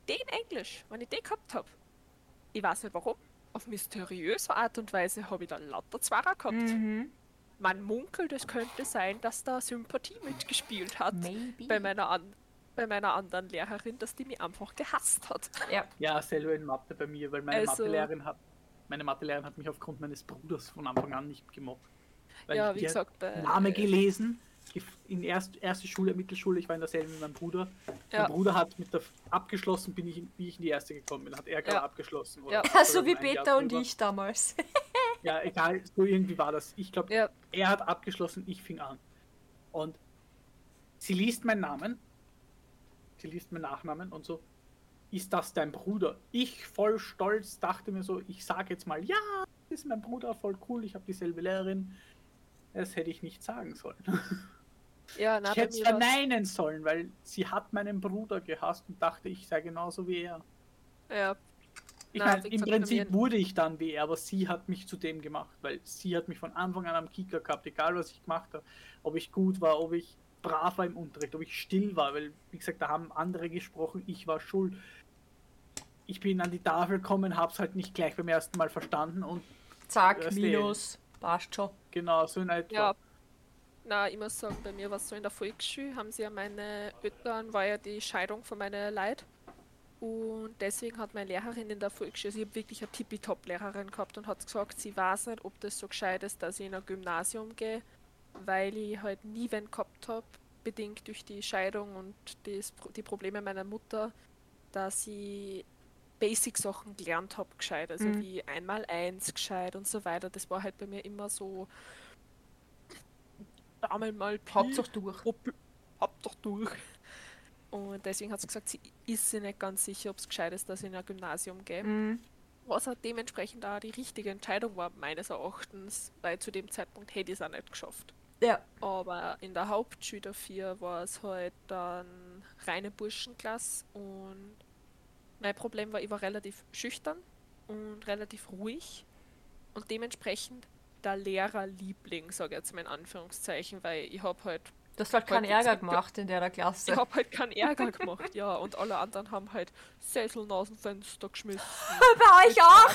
Den Englisch, wenn ich den gehabt habe. Ich weiß nicht warum. Auf mysteriöse Art und Weise habe ich da lauter Zwarer gehabt. Mhm. Man munkelt, es könnte sein, dass da Sympathie mitgespielt hat Maybe. bei meiner, an bei meiner anderen Lehrerin, dass die mich einfach gehasst hat. Ja. Ja, selber in Mathe bei mir, weil meine Also- Mathelehrerin hat meine Mathelehrerin hat mich aufgrund meines Bruders von Anfang an nicht gemocht. Weil ja, ich wie gesagt, bei, Name gelesen, in erst, erste Schule, Mittelschule, ich war in derselben wie mein Bruder. Ja. Mein Bruder hat mit der abgeschlossen, bin ich, in- wie ich in die erste gekommen bin, hat er gerade Ja. abgeschlossen. Ja. oder so wie ein Jahr Peter und drüber. ich damals. Ja, egal, so irgendwie war das. Ich glaube, Ja, er hat abgeschlossen, ich fing an. Und sie liest meinen Namen, sie liest meinen Nachnamen und so, ist das dein Bruder? Ich voll stolz dachte mir so, ich sage jetzt mal, ja, das ist mein Bruder, voll cool, ich habe dieselbe Lehrerin. Das hätte ich nicht sagen sollen. ja, na, ich hätte es verneinen sollen, weil sie hat meinen Bruder gehasst und dachte, ich sei genauso wie er. Ja, Ich meine, im Prinzip wurde ich dann wie er, aber sie hat mich zu dem gemacht, weil sie hat mich von Anfang an am Kicker gehabt, egal was ich gemacht habe. Ob ich gut war, ob ich brav war im Unterricht, ob ich still war, weil, wie gesagt, da haben andere gesprochen, ich war schuld. Ich bin an die Tafel gekommen, hab's halt nicht gleich beim ersten Mal verstanden und Zack, du, Minus. Passt schon. genau so in etwa. ja. Na, ich muss sagen, bei mir war es so in der Volksschule, haben sie ja meine Eltern, war ja die Scheidung von meiner Leid. Und deswegen hat meine Lehrerin in der Volksschule, also ich habe wirklich eine Tippitopp-Lehrerin gehabt und hat gesagt, sie weiß nicht, ob das so gescheit ist, dass ich in ein Gymnasium gehe, weil ich halt nie wen gehabt habe, bedingt durch die Scheidung und Pro- die Probleme meiner Mutter, dass ich Basic-Sachen gelernt habe, gescheit, also Mhm. wie einmal eins gescheit und so weiter. Das war halt bei mir immer so einmal mal Pi, Hauptsache durch. Hab doch durch. Und deswegen hat sie gesagt, sie ist sich nicht ganz sicher, ob es gescheit ist, dass ich in ein Gymnasium gehe. Mhm. Was auch dementsprechend auch die richtige Entscheidung war, meines Erachtens, weil zu dem Zeitpunkt hätte ich es auch nicht geschafft. Ja. Aber in der Hauptschule dafür war es halt dann reine Burschenklasse und mein Problem war, ich war relativ schüchtern und relativ ruhig und dementsprechend der Lehrerliebling, sage ich jetzt mal in Anführungszeichen, weil ich habe halt Du hast halt keinen Heute Ärger gemacht in der Klasse. ich habe halt keinen Ärger gemacht, ja, und alle anderen haben halt Sesseln aus dem Fenster geschmissen. Bei euch auch?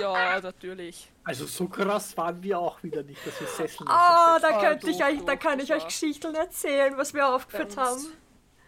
Ja, natürlich. Also so krass waren wir auch wieder nicht, dass wir Sesseln Ah, oh, da Ah, könnte ich doch, euch, da kann ich euch Geschichten erzählen, was wir aufgeführt haben.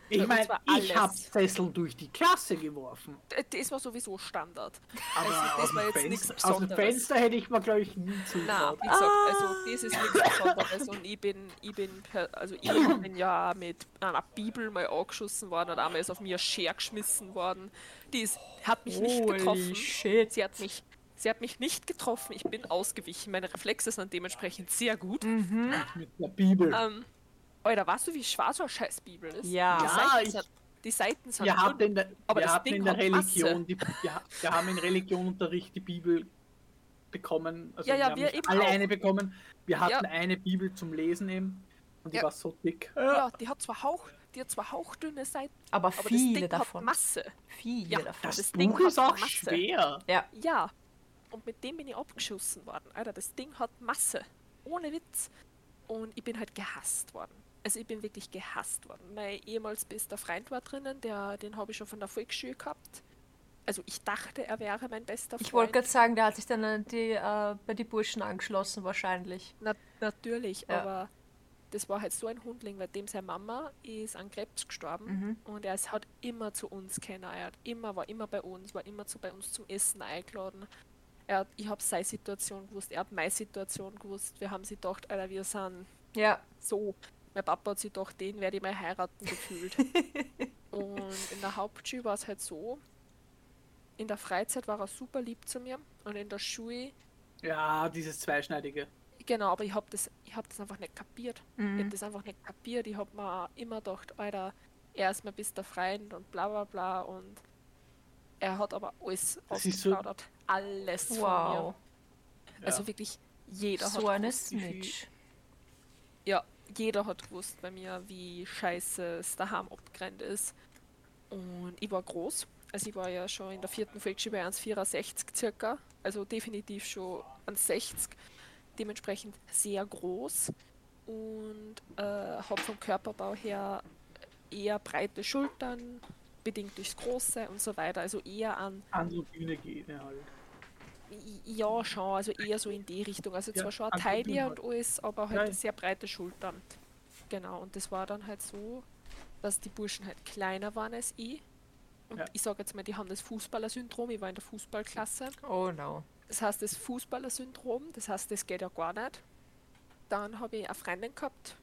Ich meine, ich habe alles. Sesseln durch die Klasse geworfen. Das war sowieso Standard. Aber Also, das aus, dem war jetzt Fenster, nichts aus dem Besonderes. Fenster hätte ich mir, glaube ich, nie Na, zugetraut. wie gesagt, also das ist nichts Besonderes und ich bin, ich bin, per, also ich bin ja mit einer Bibel mal angeschossen worden und einmal ist auf mir ein Scher geschmissen worden. Die ist, hat mich nicht Holy getroffen. shit. Sie hat mich, sie hat mich nicht getroffen. Ich bin ausgewichen. Meine Reflexe sind dementsprechend sehr gut. Mhm. Mit der Bibel. Ähm, Alter, weißt du, wie schwer so eine scheiß Bibel ist? Ja. Die Ja, Seiten, ich- sind, die Seiten sind wir hatten in der, aber wir Ding in der Religion, die, wir, wir haben in Religionunterricht die Bibel bekommen. Also Ja, ja, haben wir nicht eben alle auch. eine bekommen. Wir hatten Ja. eine Bibel zum Lesen eben. Und die Ja. war so dick. Ja, die hat zwar hauch, die hat zwar hauchdünne Seiten, Aber aber das viele Ding davon. hat Masse. Viele Ja, davon. Das, das Ding Buch ist auch Masse. schwer. Ja. Ja, und mit dem bin ich abgeschossen worden. Alter, das Ding hat Masse. Ohne Witz. Und ich bin halt gehasst worden. Also ich bin wirklich gehasst worden. Mein ehemals bester Freund war drinnen, der, den habe ich schon von der Volksschule gehabt. Also ich dachte, er wäre mein bester Freund. Ich wollte gerade sagen, der hat sich dann an die, äh, bei die Burschen angeschlossen wahrscheinlich. Na, natürlich, Ja. aber das war halt so ein Hundling, weil dem seine Mama ist an Krebs gestorben Mhm. und er ist, hat immer zu uns kennen. Er hat immer, war immer bei uns, war immer zu bei uns zum Essen eingeladen. Er hat, ich habe seine Situation gewusst, er hat meine Situation gewusst. Wir haben sie gedacht, Alter, wir sind Ja, so. Mein Papa hat sich gedacht, den werde ich mal heiraten gefühlt. und in der Hauptschule war es halt so, in der Freizeit war er super lieb zu mir und in der Schule Ja, dieses Zweischneidige. Genau, aber ich habe das, ich hab das einfach nicht kapiert. Ich Mhm. habe das einfach nicht kapiert. Ich habe mir immer gedacht, Alter, er ist mein bester Freund und bla bla bla. Und er hat aber alles Das ist so- ausgeplaudert. Alles von wow. mir. Also Ja. wirklich jeder So hat eine gewusst, wie Snitch. Ja, jeder hat gewusst bei mir, wie scheiße es daheim abgerannt ist. Und ich war groß. Also ich war ja schon in der vierten Volksschule bei 1,64 circa. Also definitiv schon 1,60. Dementsprechend sehr groß. Und äh, habe vom Körperbau her eher breite Schultern, bedingt durchs Große und so weiter. Also eher an Androgyne Gene halt. ja, schon, also eher so in die Richtung. Also Ja, zwar schon ein Taille dünn und alles, aber halt ja. sehr breite Schultern. Genau, und das war dann halt so, dass die Burschen halt kleiner waren als ich. Und Ja. ich sage jetzt mal, die haben das Fußballersyndrom, ich war in der Fußballklasse. Oh no. Das heißt, das Fußballersyndrom, das heißt, das geht ja gar nicht. Dann habe ich eine Freundin gehabt,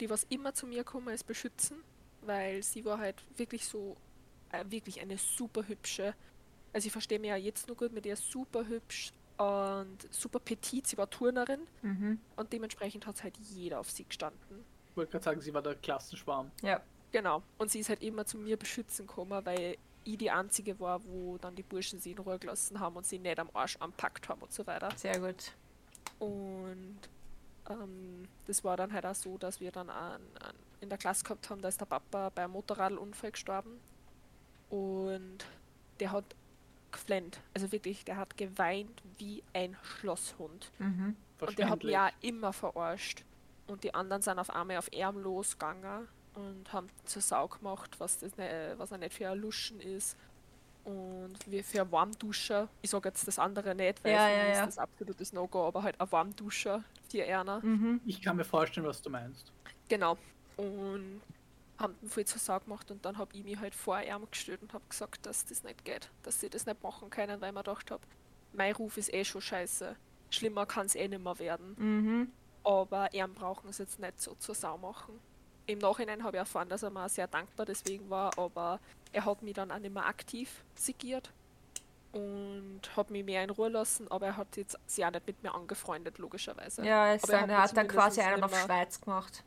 die was immer zu mir gekommen ist, beschützen, weil sie war halt wirklich so, äh, wirklich eine super hübsche, also ich verstehe mich ja jetzt nur gut mit ihr, super hübsch und super petit, sie war Turnerin Mhm. und dementsprechend hat halt jeder auf sie gestanden. Ich wollte gerade sagen, sie war der Klassenschwarm. Ja. Genau, und sie ist halt immer zu mir beschützen gekommen, weil ich die Einzige war, wo dann die Burschen sie in Ruhe gelassen haben und sie nicht am Arsch anpackt haben und so weiter. Sehr gut. Und ähm, das war dann halt auch so, dass wir dann an, an, in der Klasse gehabt haben, da ist der Papa bei einem Motorradunfall gestorben. Und der hat geflennt. Also wirklich, der hat geweint wie ein Schlosshund. Mhm. Und der hat mich auch immer verarscht. Und die anderen sind auf einmal auf ihn losgegangen und haben zur Sau gemacht, was, das ne, was er nicht für ein Luschen ist. Und wie für ein Warmduscher. Ich sage jetzt das andere nicht, weil Ja, ja, ja. ist das absolutes No-Go, aber halt ein Warmduscher für Erna. Mhm. Ich kann mir vorstellen, was du meinst. Genau. Und haben voll zur Sau gemacht und dann habe ich mich halt vor ihm gestellt und habe gesagt, dass das nicht geht, dass sie das nicht machen können, weil ich mir gedacht habe, mein Ruf ist eh schon scheiße. Schlimmer kann es eh nicht mehr werden. Mhm. Aber er brauchen es jetzt nicht so zur Sau machen. Im Nachhinein habe ich erfahren, dass er mir sehr dankbar deswegen war, aber er hat mich dann auch nicht mehr aktiv sigiert und hat mich mehr in Ruhe lassen, aber er hat jetzt sich auch nicht mit mir angefreundet, logischerweise. Ja, er hat er hat dann quasi einen auf Schweiz gemacht.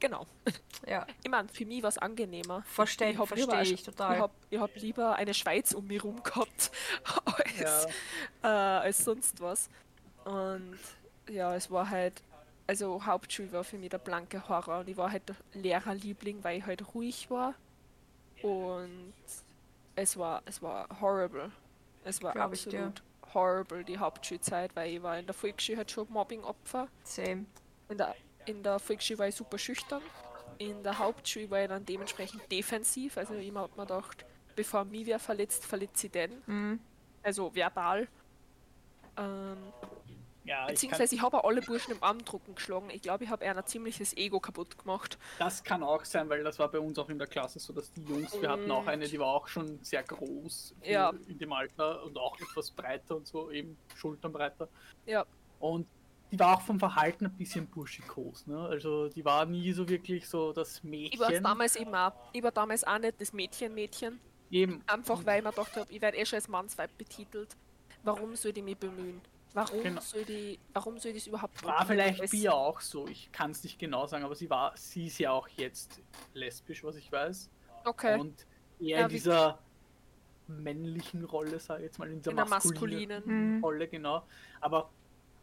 Genau. Ja, Ich meine, für mich war es angenehmer. verstehe Ich lieber versteh eine- ich total. Ich habe ich hab lieber eine Schweiz um mich rum gehabt als, Ja. äh, als sonst was. Und ja, es war halt, also Hauptschule war für mich der blanke Horror und ich war halt der Lehrerliebling, weil ich halt ruhig war. Und es war, es war horrible. Es war Glaub absolut horrible, die Hauptschulzeit, weil ich war in der Volksschule halt schon Mobbing-Opfer. Same. In der, in der Volksschule war ich super schüchtern. In der Hauptschule war ich dann dementsprechend defensiv. Also immer hat man gedacht, bevor mich wer verletzt, verletzt sie den. Mhm. Also verbal. Ähm, Ja, ich beziehungsweise ich habe auch alle Burschen im Armdrucken geschlagen. Ich glaube, ich habe einer ziemliches Ego kaputt gemacht. das kann auch sein, weil das war bei uns auch in der Klasse so, dass die Jungs, wir hatten auch eine, die war auch schon sehr groß Ja. in dem Alter und auch etwas breiter und so, eben schulternbreiter. Ja, Und die war auch vom Verhalten ein bisschen burschikos, ne? Also die war nie so wirklich so das ich war Mädchen. damals eben auch. Ich war damals auch nicht das Mädchen-Mädchen. Eben, Einfach weil ich mir gedacht habe, ich werde eh schon als Mannsweib betitelt. Warum soll ich mich bemühen? Warum Genau. soll die, warum soll das überhaupt war vielleicht ihr auch so. Ich kann es nicht genau sagen, aber sie war, sie ist ja auch jetzt lesbisch, was ich weiß. Okay. Und eher Ja, in dieser männlichen Rolle, sag ich jetzt mal, in dieser in der maskulinen maskulinen. Mhm. Rolle, genau. Aber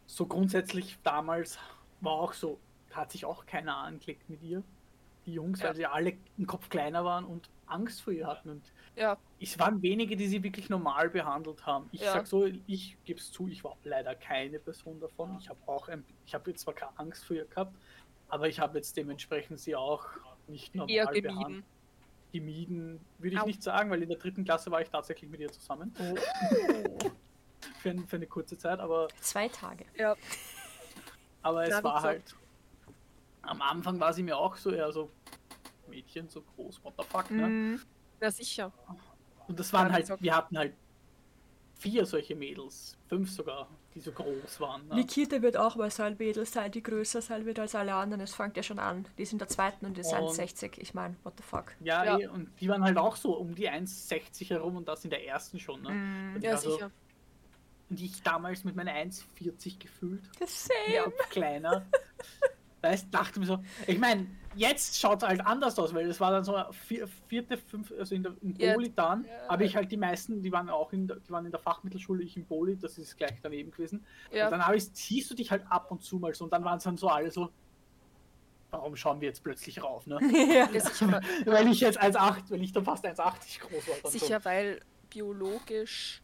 so grundsätzlich damals war auch so, hat sich auch keiner angelegt mit ihr. die Jungs, Ja. weil sie alle einen Kopf kleiner waren und Angst vor ihr hatten. Und Ja, es waren wenige, die sie wirklich normal behandelt haben. Ich Ja. sag so, ich gebe es zu, ich war leider keine Person davon. Ich habe auch, ein, ich habe jetzt zwar keine Angst vor ihr gehabt, aber ich habe jetzt dementsprechend sie auch nicht normal eher behandelt. gemieden. Gemieden würde ich Au. nicht sagen, weil in der dritten Klasse war ich tatsächlich mit ihr zusammen. für, ein, für eine kurze Zeit, aber, Zwei Tage. Ja, aber es wie war halt. Am Anfang war sie mir auch so eher so Mädchen, so groß, what the fuck, ne? Mhm. Ja sicher. Und das waren halt, wir hatten halt vier solche Mädels, fünf sogar, die so groß waren. Ne? Nikita wird auch mal so ein Mädel sein, die größer sein wird als alle anderen. Es fängt ja schon an. Die in der zweiten und die ist Und- 1,60. Ich meine, what the fuck. Ja, Ja. Eh, und die waren halt auch so um die 1,60 herum und das in der ersten schon. Ne? Und Ja, also- sicher. Und ich damals mit meiner 1,40 gefühlt, Same. ja, kleiner. Weißt, dachte mir so, ich meine, jetzt schaut es halt anders aus, weil es war dann so vier, vierte, fünf, also in der in Ja, Boli dann, ja. habe ich halt die meisten, die waren auch in der, die waren in der Fachmittelschule, ich in Boli, das ist gleich daneben gewesen. Ja, Und dann habe ich, siehst du dich halt ab und zu mal so und dann waren es dann so alle so, warum schauen wir jetzt plötzlich rauf, ne? ja. weil ich jetzt 1,8, weil ich dann fast 1,80 groß war. Sicher, weil biologisch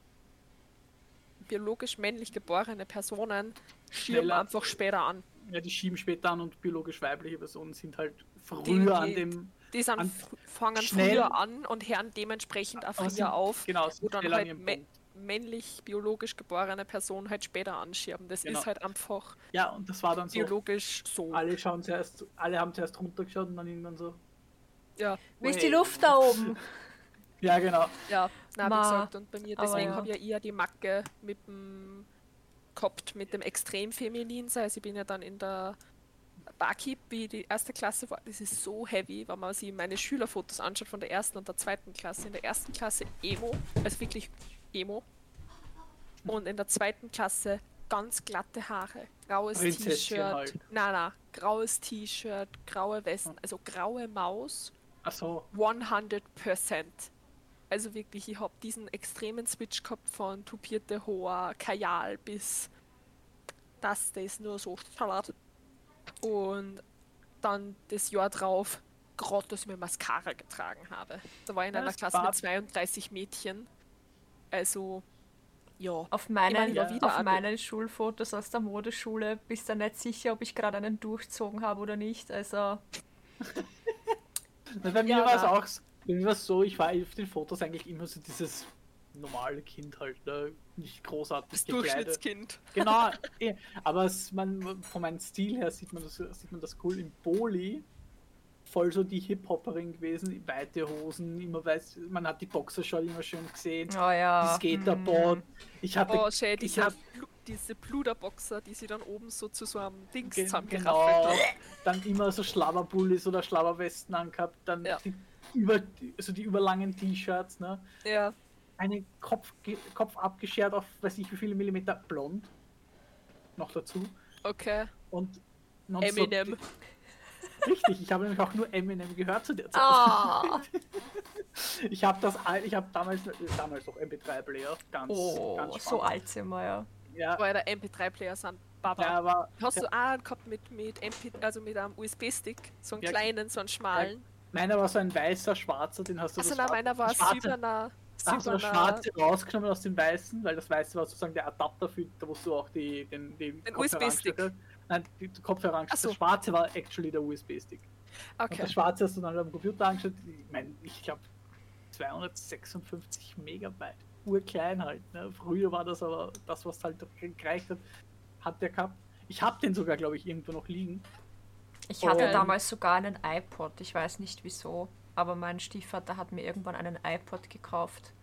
biologisch männlich geborene Personen schirmen einfach später an. So. Ja, die schieben später an und biologisch weibliche Personen sind halt früher Die- an dem. Die sind An- fangen schnell- früher an und hören dementsprechend auch aber sind- früher auf, Genau, wo sind dann halt mä- männlich biologisch geborene Personen halt später anschieben. Das Genau. ist halt einfach Ja, und das war dann so. biologisch so. Alle schauen zuerst, alle haben zuerst runtergeschaut und dann irgendwann so. Ja, Wie ist die. Luft da oben? Ja, genau. ja, na, wie gesagt, und bei mir, deswegen ja. habe ich ja eher die Macke mit dem gehabt mit dem extrem feminin sein. Also ich bin ja dann in der Barkeep, wie die erste Klasse war. Das ist so heavy, wenn man sich meine Schülerfotos anschaut von der ersten und der zweiten Klasse. In der ersten Klasse Emo, also wirklich Emo. Und in der zweiten Klasse ganz glatte Haare, graues T-Shirt. halt. Nein, nein, graues T-Shirt, graue Westen, also graue Maus. Ach so. 100%. Also wirklich, ich habe diesen extremen Switch gehabt von tupierte Hoa, Kajal bis das, das ist nur so Salat. Und dann das Jahr drauf, gerade dass ich mir Mascara getragen habe. Da war ich in Ja, einer das Klasse mit 32 Mädchen. Also, ja. Auf meinen, Ich war wieder auf meinen Schulfotos aus der Modeschule bist du nicht sicher, ob ich gerade einen durchzogen habe oder nicht. Also, bei mir Ja, war es auch so- es so, ich war auf den Fotos eigentlich immer so dieses normale Kind halt, ne? nicht großartig Das gekleidet. Durchschnittskind. Genau, eh. aber es, man, von meinem Stil her sieht man, das, sieht man das cool. Im Boli voll so die Hip-Hopperin gewesen, weite Hosen, immer weiß, man hat die Boxershort immer schön gesehen, oh ja. die Skaterboard. Ich hatte, Oh, schön, ich diese, hab, diese Pluderboxer, die sie dann oben so zu so einem Dings Ge- zusammengeraffelt genau, haben. dann immer so Schlabberbullis oder Schlabberwesten angehabt, dann Ja. die, über, also die überlangen T-Shirts, ne? Ja, einen Kopf, Kopf abgeschert auf weiß ich wie viele Millimeter blond. Noch dazu. okay. Und Eminem. Richtig, ich habe nämlich auch nur Eminem gehört zu der Zeit. Ah, Ich habe das, ich habe damals, damals noch MP3-Player, ganz, oh, ganz so alt sind wir ja. Ja, Weil der MP3-Player sind Baba. ja, aber Hast du auch einen gehabt mit, mit MP, also mit einem USB-Stick, so einen Ja, kleinen, so einen schmalen? Meiner war so ein weißer, schwarzer, den hast du Also nein, meiner war silberner, Da hast du das schwarze rausgenommen aus dem weißen, weil das weiße war sozusagen der Adapter für, da wo du auch die, den, den Den USB-Stick. Nein, die die Kopfhörer. Ach so. Das schwarze war actually der USB-Stick. Und okay. das schwarze hast du dann am Computer angeschaut. Ich meine, ich glaube 256 Megabyte. Urklein halt. Ne? Früher war das aber das, was halt gereicht hat, hat der gehabt. Ich habe den sogar, glaube ich, irgendwo noch liegen. Ich hatte Und- damals sogar einen iPod, ich weiß nicht wieso, aber mein Stiefvater hat mir irgendwann einen iPod gekauft.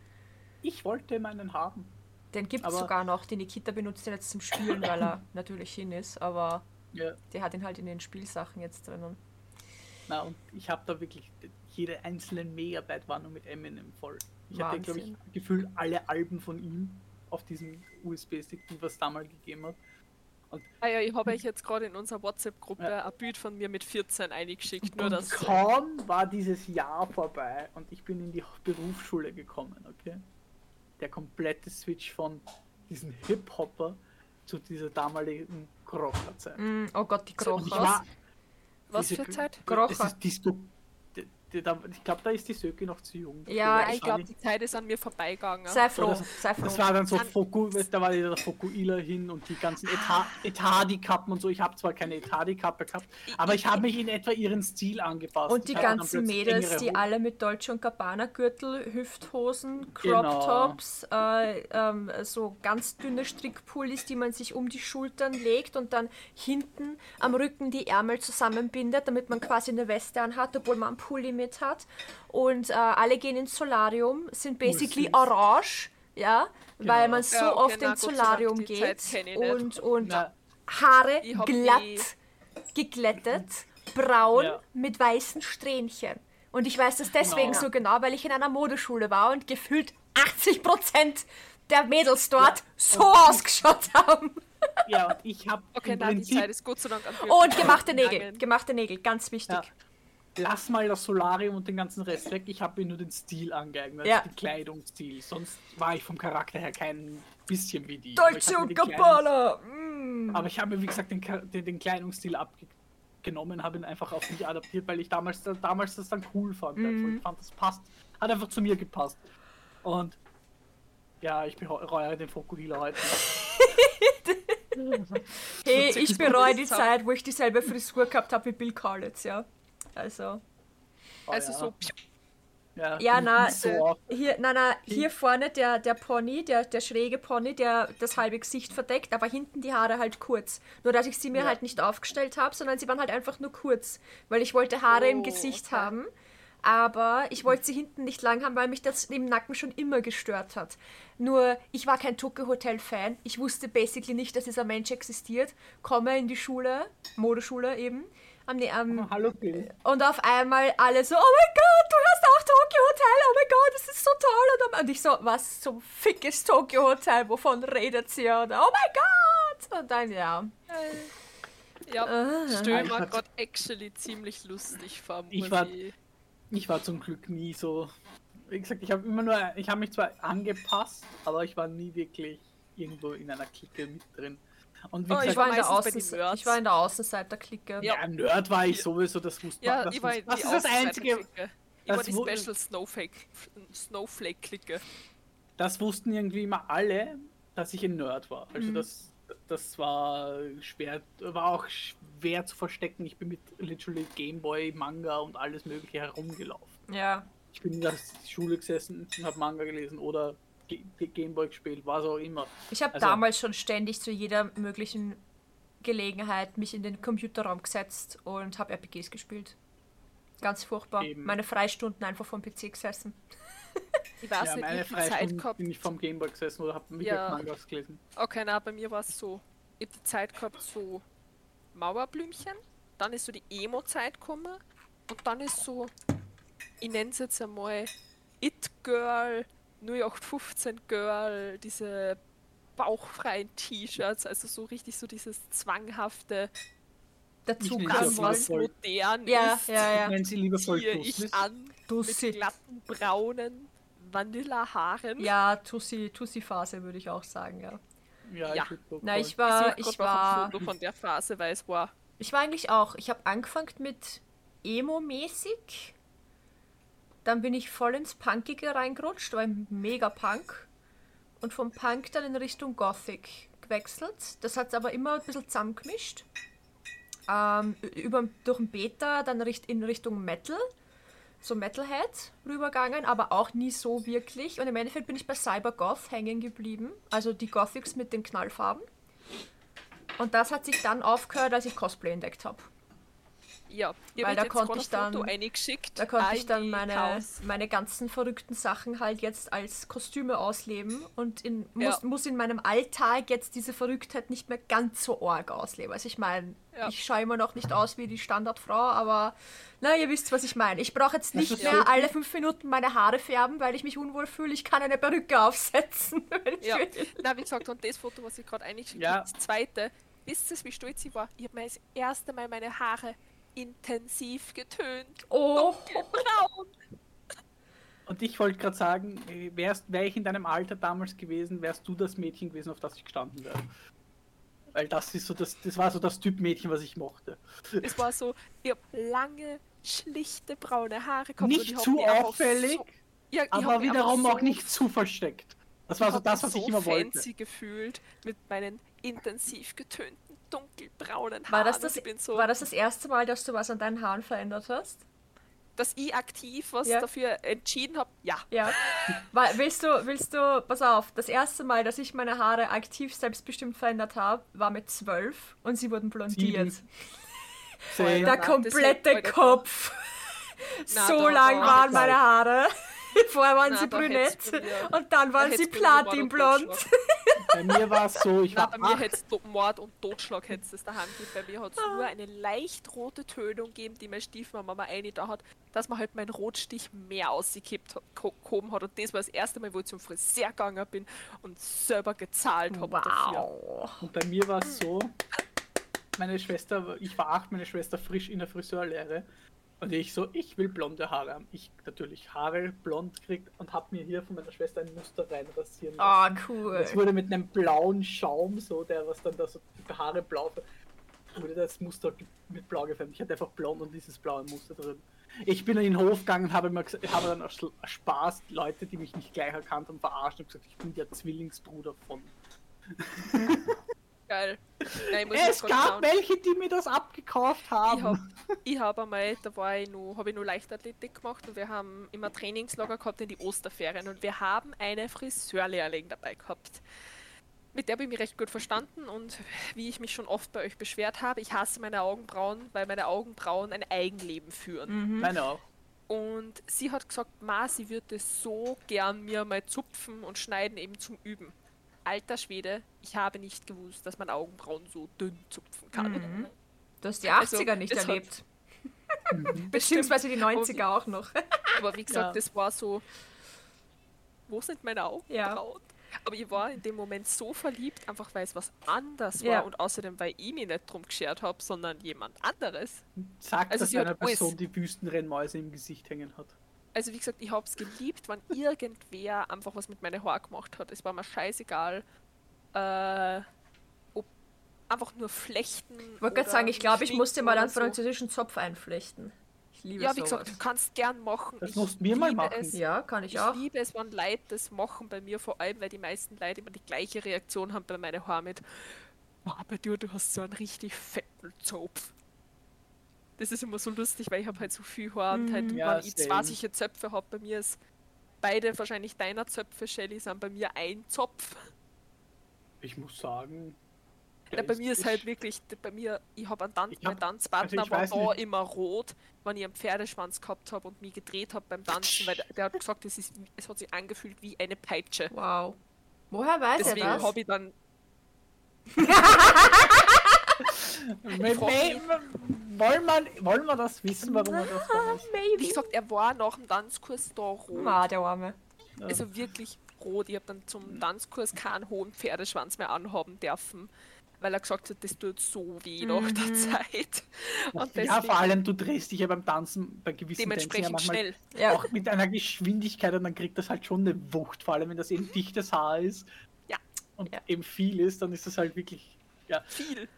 Ich wollte meinen haben. Den gibt es sogar noch. Die Nikita benutzt den jetzt zum Spielen, weil er natürlich hin ist, aber Ja. die hat ihn halt in den Spielsachen jetzt drinnen. Na, und ich habe da wirklich, jede einzelne Megabyte war nur mit Eminem voll. Ich hatte, glaube ich, gefühlt alle Alben von ihm auf diesem USB-Stick, die was damals gegeben hat. Ah ja, ich habe euch jetzt gerade in unserer WhatsApp-Gruppe Ja. ein Bild von mir mit 14 eingeschickt, nur und dass kaum war dieses Jahr vorbei und ich bin in die Berufsschule gekommen, okay? Der komplette Switch von diesem Hip-Hopper zu dieser damaligen Krocher-Zeit. Mm, oh Gott, die war, Was für Zeit? Das ist Disco. Da- Ich glaube, da ist die Söki noch zu jung. Ja, ich glaube, die Zeit ist an mir vorbeigegangen. Sei froh, das- sei froh. Das war dann so Foku, da war der Fokuila hin und die ganzen Etat, Etadi-Kappen und so. Ich habe zwar keine Etadi-Kappe gehabt, aber ich habe mich in etwa ihren Stil angepasst. Und die Ich ganzen Mädels, die alle mit Dolce und Gabbana Gürtel, Hüfthosen, Crop Genau. Tops, äh, ähm, so ganz dünne Strickpullis, die man sich um die Schultern legt und dann hinten am Rücken die Ärmel zusammenbindet, damit man quasi eine Weste anhat, obwohl man einen Pulli mit hat. Und äh, alle gehen ins Solarium, sind basically süß. orange, ja, weil Genau. man so Ja, oft ins Gott Solarium Zeit geht und, und Na, Haare glatt geglättet, braun Ja. mit weißen Strähnchen. Und ich weiß das deswegen Genau. so genau, weil ich in einer Modeschule war und gefühlt 80% der Mädels dort so ausgeschaut haben. ja, und ich habe Okay, im nein, die Zeit ist Gott sei Dank Und gemachte Nägel. Gemachte Nägel, ganz wichtig. Ja. Lass mal das Solarium und den ganzen Rest weg. Ich habe mir nur den Stil angeeignet, Ja. den Kleidungsstil. Sonst war ich vom Charakter her kein bisschen wie die. Mir und. Mm. Aber ich habe mir, wie gesagt, den, den, den Kleidungsstil abgenommen, habe ihn einfach auf mich adaptiert, weil ich damals, damals das dann cool fand. Mhm. Ich fand, das passt. Hat einfach zu mir gepasst. Und ja, ich bereue den Fokuhila heute. Hey, ich bereue die. Zeit, wo ich dieselbe Frisur gehabt habe wie Bill Kaulitz, ja. Also. Oh, Also ja. so, Ja, Ja, na, so oft. hier, na, na, hier vorne der, der Pony, der, der schräge Pony, der das halbe Gesicht verdeckt, aber hinten die Haare halt kurz. Nur, dass ich sie mir Ja. halt nicht aufgestellt habe, sondern sie waren halt einfach nur kurz, weil ich wollte Haare im Oh, Gesicht okay. haben. Aber ich wollte sie hinten nicht lang haben, weil mich das im Nacken schon immer gestört hat. Nur, ich war kein Tokyo Hotel Fan. Ich wusste basically nicht, dass dieser Mensch existiert. Komme in die Schule, Modeschule eben, am, ne- am, Hallo Bill. und auf einmal alle so, oh mein Gott, du hast auch Tokyo Hotel, oh mein Gott, das ist so toll. Und, und ich so, was zum Fick ist Tokyo Hotel, wovon redet sie? Oder, oh mein Gott. Und dann, ja. ja, Ah. mir war- gerade actually ziemlich lustig vor. Ich war- ich- Ich war zum Glück nie so. Wie gesagt, ich habe immer nur, ich habe mich zwar angepasst, aber ich war nie wirklich irgendwo in einer Clique mit drin. Und wie Oh, gesagt, Ich war, in der meistens bei den Außen ich war in der Außenseiter-Clique. Ja. ja, Nerd war ich sowieso, das wusste Ja, man. Das, ich war in das ist das Einzige, Außenseiter-Clique. Ich war das die Special Snowflake, Snowflake-Clique. das wussten irgendwie immer alle, dass ich ein Nerd war. Also Mhm. das, das war schwer, war auch schwer zu verstecken. Ich bin mit literally Gameboy, Manga und alles mögliche herumgelaufen. Ja. Ich bin in der Schule gesessen und habe Manga gelesen oder Gameboy gespielt, was auch immer. Ich habe Also- damals schon ständig zu jeder möglichen Gelegenheit mich in den Computerraum gesetzt und habe RPGs gespielt. Ganz furchtbar. Eben. Meine Freistunden einfach vom PC gesessen. Ich weiß ja, nicht, meine wie viel Zeit gehabt. bin ich vom Gameboy gesessen oder habe mich Ja. Mangas gelesen. Okay, na, bei mir war es so. Ich hab die Zeit gehabt, so Mauerblümchen. Dann ist so die Emo-Zeit gekommen. Und dann ist so, ich nenne es jetzt einmal It Girl, 0815 Girl, diese bauchfreien T-Shirts, also so richtig so dieses zwanghafte, Dazu das voll. was modern Ja, ist, ja, ja. Wenn sie liebevoll ziehe ich an mit Tussi. glatten, braunen Vanillehaaren. Ja, Tussi, Tussi-Phase würde ich auch sagen, ja. Ja, Ja. ich Na, ich Ich war, suche ich noch war, ein Foto von der Phase, weil es war ich war eigentlich auch, ich habe angefangen mit Emo-mäßig, dann bin ich voll ins Punkige reingerutscht, war ein mega Punk und vom Punk dann in Richtung Gothic gewechselt. Das hat es aber immer ein bisschen zusammengemischt. Ähm, über, durch den Beta dann in Richtung Metal, so Metalhead rübergegangen, aber auch nie so wirklich. Und im Endeffekt bin ich bei Cybergoth hängen geblieben, also die Gothics mit den Knallfarben. Und das hat sich dann aufgehört, als ich Cosplay entdeckt habe. Ja, ihr Weil da konnte ich dann- eingeschickt. Da konnte ich dann meine, Chaos. meine ganzen verrückten Sachen halt jetzt als Kostüme ausleben und in, Ja. muss, muss in meinem Alltag jetzt diese Verrücktheit nicht mehr ganz so arg ausleben. Also ich meine, Ja. ich schaue immer noch nicht aus wie die Standardfrau, aber na, ihr wisst, was ich meine. Ich brauche jetzt nicht mehr so- alle fünf Minuten meine Haare färben, weil ich mich unwohl fühle. Ich kann eine Perücke aufsetzen. wenn ich Ja. will. Na, wie gesagt, und das Foto, was ich gerade eingeschickt Ja. habe, das zweite, wisst ihr, wie stolz ich war? Ich habe mir das erste Mal meine Haare intensiv getönt. Oh, Braun. Und ich wollte gerade sagen, äh, wärst, wäre ich in deinem Alter damals gewesen, wärst du das Mädchen gewesen, auf das ich gestanden wäre. Weil das ist so das, das war so das Typ Mädchen, was ich mochte. Es war so, ich hab lange, schlichte braune Haare gehabt. Nicht ich zu auffällig, So, ja, ich aber wiederum auch so nicht zu versteckt. Das war ich so das, was ich so immer fancy wollte. gefühlt mit meinen intensiv getönten, dunkelbraunen Haaren. War das, das, ich bin so, war das das erste Mal, dass du was an deinen Haaren verändert hast? dass ich aktiv was Ja. dafür entschieden habe? Ja. Ja. Weil, willst du, willst du, pass auf, das erste Mal, dass ich meine Haare aktiv selbstbestimmt verändert habe, war mit zwölf und sie wurden blondiert. Der komplette Kopf. So lang waren meine Haare. Vorher waren Na, sie brünett und dann waren da sie platinblond. Bei mir war es so, ich Na, war bei mir hätte es Mord und Totschlag hätt's es daheim gegeben. Bei mir hat es nur eine leicht rote Tönung gegeben, die meine Stiefmama eine da hat, dass man halt meinen Rotstich mehr ausgekippt gehoben hat. Und das war das erste Mal, wo ich zum Friseur gegangen bin und selber gezahlt habe dafür. Wow. und bei mir war es so, meine Schwester, ich war acht, meine Schwester frisch in der Friseurlehre. Und ich so, ich will blonde Haare haben. Ich natürlich Haare blond kriegt und hab mir hier von meiner Schwester ein Muster reinrasieren Ah, lassen. cool. Es wurde mit einem blauen Schaum, so der was dann da so die Haare blau wurde das Muster mit blau gefärbt. Ich hatte einfach blond und dieses blaue Muster drin. Ich bin in den Hof gegangen und habe, immer habe dann aus aus Spaß Leute, die mich nicht gleich erkannt haben, verarscht und gesagt, ich bin der Zwillingsbruder von. Geil. Nein, ich muss Es gab schauen. welche, die mir das abgekauft Ich habe haben. ich hab einmal, da war ich nur, habe ich nur Leichtathletik gemacht und wir haben immer Trainingslager gehabt in die Osterferien und wir haben eine Friseurlehrling dabei gehabt. Mit der habe ich mich recht gut verstanden und wie ich mich schon oft bei euch beschwert habe, ich hasse meine Augenbrauen, weil meine Augenbrauen ein Eigenleben führen. Meine auch. Und sie hat gesagt, Ma, sie würde so gern mir mal zupfen und schneiden eben zum Üben. Alter Schwede, ich habe nicht gewusst, dass man Augenbrauen so dünn zupfen kann. Du hast die Also, 80er nicht es hat- erlebt. Beziehungsweise die 90er auch noch. Aber wie gesagt, Ja. das war so. Wo sind meine Augenbrauen? Ja. Aber ich war in dem Moment so verliebt, einfach weil es was anders war Ja. und außerdem, weil ich mich nicht drum geschert habe, sondern jemand anderes. Sagt Also das einer alles. Person, die Wüstenrennmäuse im Gesicht hängen hat. Also wie gesagt, ich habe es geliebt, wenn irgendwer einfach was mit meinen Haaren gemacht hat. Es war mir scheißegal, äh, ob einfach nur flechten. Ich wollte gerade sagen, ich glaube, ich musste mal einen so. französischen Zopf einflechten. Ich liebe Ja, wie sowas. gesagt, du kannst gern machen. Das Ich mussten wir mal machen. Es. Ja, kann ich Ich auch. liebe es, wenn Leute das machen bei mir, vor allem, weil die meisten Leute immer die gleiche Reaktion haben bei meinen Haaren mit "Wow, bei dir, du hast so einen richtig fetten Zopf. Das ist immer so lustig, weil ich habe halt so viel Haar und halt, Ja, wenn ich zwei same. solche Zöpfe habe, bei mir ist beide wahrscheinlich deiner Zöpfe, Shelly, sind bei mir ein Zopf. Ich muss sagen. Ja, bei mir ist halt wirklich, bei mir, ich habe einen Tanz, Ich mein hab- Tanzpartner also ich war da nicht. immer rot, wenn ich einen Pferdeschwanz gehabt habe und mich gedreht habe beim Tanzen, weil der, der hat gesagt, es, ist, es hat sich angefühlt wie eine Peitsche. Wow. Woher weiß Deswegen er das? habe ich dann me- wollen, wir, wollen wir das wissen, warum er das war? Wie gesagt, er war nach dem Tanzkurs da rot. Ah, der Arme. Also wirklich rot. Ich habe dann zum Tanzkurs keinen hohen Pferdeschwanz mehr anhaben dürfen, weil er gesagt hat, das tut so weh nach der Zeit. Und Ja, deswegen vor allem, du drehst dich ja beim Tanzen bei gewissen Tänzen ja dementsprechend schnell. Ja. auch mit einer Geschwindigkeit und dann kriegt das halt schon eine Wucht, vor allem wenn das eben dichtes Haar ist Ja. und Ja. eben viel ist, dann ist das halt wirklich, ja, Viel.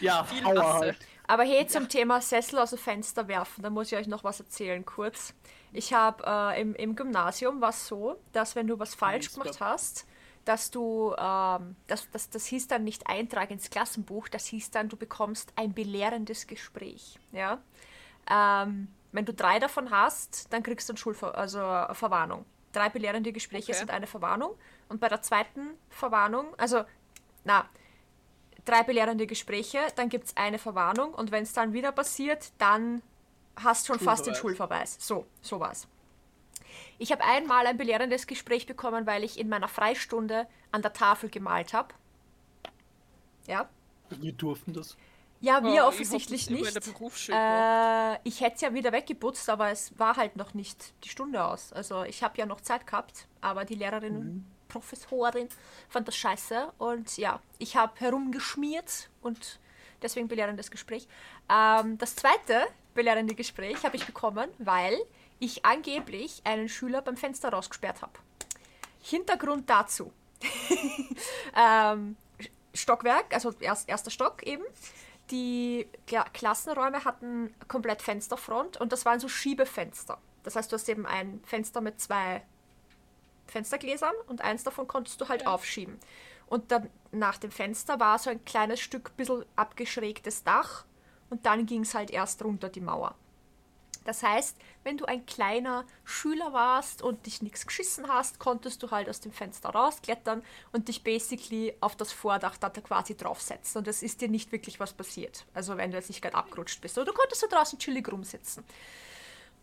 ja, Viel Masse. halt. Aber hey, zum Thema Sessel aus dem Fenster werfen, da muss ich euch noch was erzählen, kurz. Ich habe äh, im, im Gymnasium war es so, dass wenn du was falsch Super. gemacht hast, dass du, ähm, das, das, das hieß dann nicht Eintrag ins Klassenbuch, das hieß dann, du bekommst ein belehrendes Gespräch. Ja? Ähm, wenn du drei davon hast, dann kriegst du eine Schulver also eine Verwarnung. Drei belehrende Gespräche Okay. sind eine Verwarnung. Und bei der zweiten Verwarnung, also, na, drei belehrende Gespräche, dann gibt es eine Verwarnung und wenn es dann wieder passiert, dann hast schon fast den Schulverweis. So, so war's. Ich habe einmal ein belehrendes Gespräch bekommen, weil ich in meiner Freistunde an der Tafel gemalt habe. Ja. Wir durften das. Ja, wir ich offensichtlich der nicht. Äh, ich hätte es ja wieder weggeputzt, aber es war halt noch nicht die Stunde aus. Also ich habe ja noch Zeit gehabt, aber die Lehrerin, Professorin fand das scheiße. Und ja, ich habe herumgeschmiert und deswegen belehrendes Gespräch. Ähm, das zweite belehrende Gespräch habe ich bekommen, weil ich angeblich einen Schüler beim Fenster rausgesperrt habe. Hintergrund dazu. ähm, Stockwerk, also erst, erster Stock eben. Die Kla Klassenräume hatten komplett Fensterfront und das waren so Schiebefenster. Das heißt, du hast eben ein Fenster mit zwei Fenstergläsern und eins davon konntest du halt ja. aufschieben. Und dann nach dem Fenster war so ein kleines Stück bisschen abgeschrägtes Dach und dann ging es halt erst runter die Mauer. Das heißt, wenn du ein kleiner Schüler warst und dich nichts geschissen hast, konntest du halt aus dem Fenster rausklettern und dich basically auf das Vordach da quasi draufsetzen. Und es ist dir nicht wirklich was passiert. Also wenn du jetzt nicht gerade abgerutscht bist. Oder du konntest da draußen chillig rumsitzen.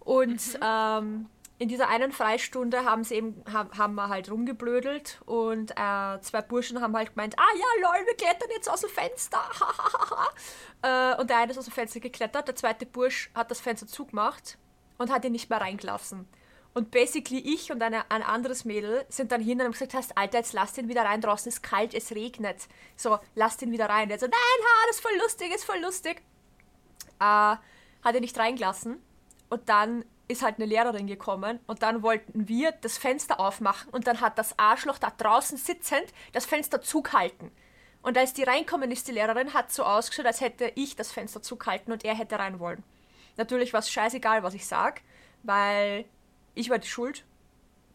Und mhm. ähm, in dieser einen Freistunde haben sie eben, haben, wir halt rumgeblödelt und äh, zwei Burschen haben halt gemeint, ah ja, lol, wir klettern jetzt aus dem Fenster. äh, und der eine ist aus dem Fenster geklettert, der zweite Bursch hat das Fenster zugemacht und hat ihn nicht mehr reingelassen. Und basically ich und eine, ein anderes Mädel sind dann hin und haben gesagt, Alter, jetzt lass den wieder rein, draußen ist kalt, es regnet. So, lass den wieder rein. Der so, nein, ha, das ist voll lustig, ist voll lustig. Äh, hat er nicht reingelassen. Und dann ist halt eine Lehrerin gekommen und dann wollten wir das Fenster aufmachen und dann hat das Arschloch da draußen sitzend das Fenster zugehalten. Und als die reinkommen ist, die Lehrerin hat so ausgeschaut, als hätte ich das Fenster zugehalten und er hätte rein wollen. Natürlich war es scheißegal, was ich sag, weil ich war die Schuld.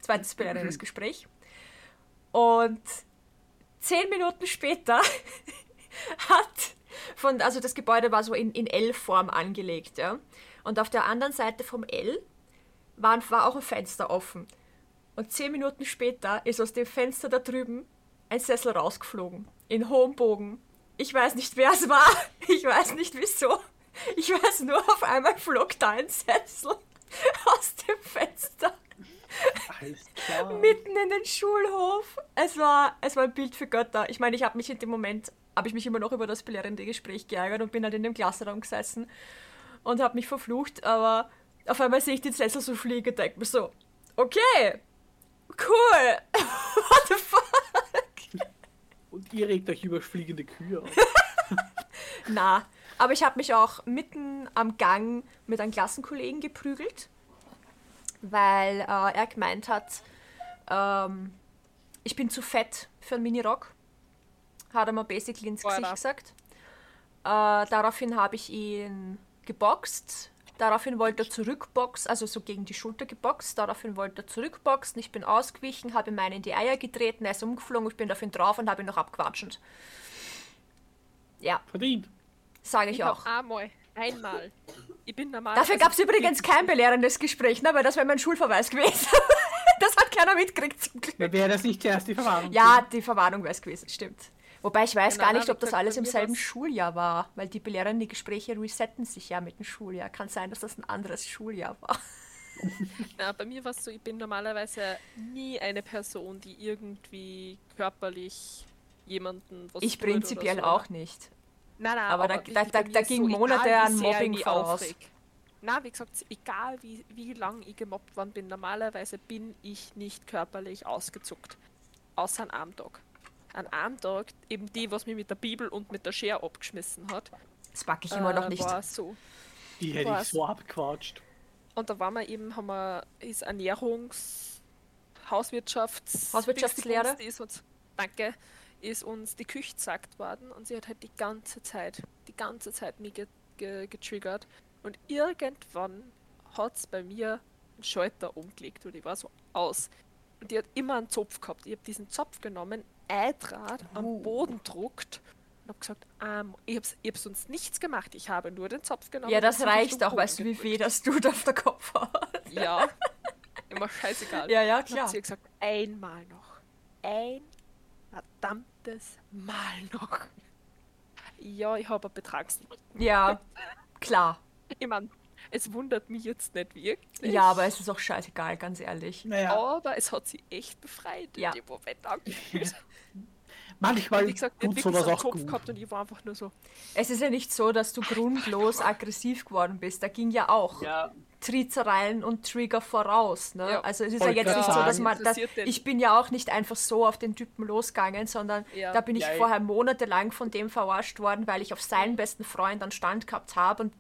Zweites belehrendes Gespräch. Und zehn Minuten später hat von, also das Gebäude war so in, in L-Form angelegt, ja. Und auf der anderen Seite vom L war, war auch ein Fenster offen. Und zehn Minuten später ist aus dem Fenster da drüben ein Sessel rausgeflogen. In hohem Bogen. Ich weiß nicht, wer es war. Ich weiß nicht wieso. Ich weiß nur, auf einmal flog da ein Sessel aus dem Fenster. Mitten in den Schulhof. Es war, es war ein Bild für Götter. Ich meine, ich habe mich in dem Moment, habe ich mich immer noch über das belehrende Gespräch geärgert und bin halt in dem Klassenraum gesessen und habe mich verflucht, aber auf einmal sehe ich den Sessel so fliegen und denke mir so, okay, cool, what the fuck? Und ihr regt euch über fliegende Kühe auf. Na, aber ich habe mich auch mitten am Gang mit einem Klassenkollegen geprügelt, weil äh, er gemeint hat, ähm, ich bin zu fett für einen Minirock. Hat er mir basically ins Gesicht gesagt. Äh, daraufhin habe ich ihn geboxt. Daraufhin wollte er zurückboxen, also so gegen die Schulter geboxt. Daraufhin wollte er zurückboxen. Ich bin ausgewichen, habe ihm einen in die Eier getreten, er ist umgeflogen, ich bin auf ihn drauf und habe ihn noch abquatschend. Ja. Verdient. Sage ich, ich auch. Einmal. Einmal. Ich bin normal. Dafür also gab es übrigens kein belehrendes Gespräch, ne? weil das wäre mein Schulverweis gewesen. das hat keiner mitgekriegt zum Glück. Wäre das nicht zuerst die Verwarnung? Ja, die Verwarnung wäre es gewesen, stimmt. Wobei ich weiß gar nicht, ob das alles im selben Schuljahr war, weil die belehrenden die Gespräche resetten sich ja mit dem Schuljahr. Kann sein, dass das ein anderes Schuljahr war. Na, bei mir war es so, ich bin normalerweise nie eine Person, die irgendwie körperlich jemanden was Ich prinzipiell so. auch nicht. Nein, nein, aber, aber da, da, da ging so, Monate an Mobbing voraus. Na, wie gesagt, egal wie, wie lang ich gemobbt worden bin, normalerweise bin ich nicht körperlich ausgezuckt. Außer an einem Tag an einem Tag eben die, was mich mit der Bibel und mit der Schere abgeschmissen hat. Das packe ich immer äh, noch nicht. War so. Die hätte ich so abgequatscht. Und da waren wir eben, haben wir, ist Ernährungs-, Hauswirtschafts-, Hauswirtschaftslehre. Ist uns, danke, ist uns die Küche gesagt worden und sie hat halt die ganze Zeit, die ganze Zeit mich ge ge getriggert. Und irgendwann hat es bei mir einen Schalter umgelegt und ich war so aus. Und die hat immer einen Zopf gehabt. Ich habe diesen Zopf genommen, Eitrat am oh. Boden druckt und habe gesagt, ähm, ich habe ich hab sonst nichts gemacht, ich habe nur den Zopf genommen. Ja, das reicht auch, weißt du, wie weh das tut auf der Kopf Ja, immer scheißegal. Ja, ja, klar. Und sie gesagt, einmal noch. Ein verdammtes Mal noch. Ja, ich habe einen Betragslicht. Ja, klar. Ich meine, es wundert mich jetzt nicht wirklich. Ja, aber es ist auch scheißegal, ganz ehrlich. Naja. Aber es hat sie echt befreit ja. in dem Moment angefühlt. Manchmal wie gesagt, tut sowas auch Kopf gut. gehabt und ich war einfach nur so. Es ist ja nicht so, dass du grundlos aggressiv geworden bist. Da ging ja auch ja. Trizereien und Trigger voraus. Ne? Ja. Also es ist Voll ja jetzt nicht so, dass man. Dass, ich bin ja auch nicht einfach so auf den Typen losgegangen, sondern ja. da bin ich vorher monatelang von dem verarscht worden, weil ich auf seinen besten Freund dann Stand gehabt habe und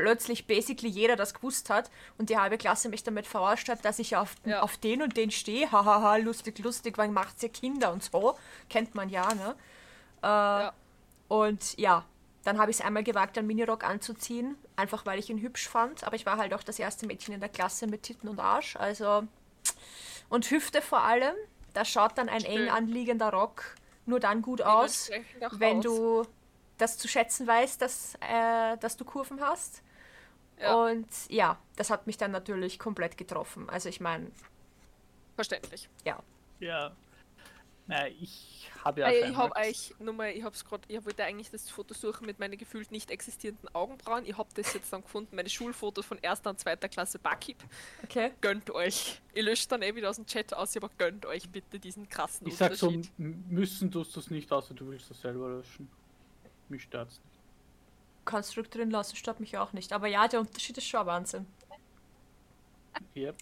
plötzlich basically jeder das gewusst hat und die halbe Klasse mich damit verarscht hat, dass ich auf, ja. auf den und den stehe. Hahaha, lustig, lustig, wann macht ihr Kinder und so. Kennt man ja, ne? Äh, ja. Und ja, dann habe ich es einmal gewagt, einen Minirock anzuziehen, einfach weil ich ihn hübsch fand. Aber ich war halt auch das erste Mädchen in der Klasse mit Titten und Arsch. Also und Hüfte vor allem. Da schaut dann ein eng anliegender Rock nur dann gut aus, wenn aus. du das zu schätzen weißt, dass, äh, dass du Kurven hast. Ja. Und ja, das hat mich dann natürlich komplett getroffen. Also ich meine. Verständlich. Ja. Ja. Naja, ich habe ja. Äh, ich habe euch nur mal, ich hab's gerade, ich wollte eigentlich das Foto suchen mit meinen gefühlt nicht existierenden Augenbrauen. Ich habe das jetzt dann gefunden, meine Schulfotos von erster und zweiter Klasse Bakib. Okay. Gönnt euch. Ich lösche dann eh wieder aus dem Chat aus, aber gönnt euch bitte diesen krassen ich Unterschied. Ich sag so, müssen tust du es nicht, außer du willst das selber löschen. Mich stört's nicht. Kannst drin lassen, stört mich auch nicht. Aber ja, der Unterschied ist schon Wahnsinn. Yep.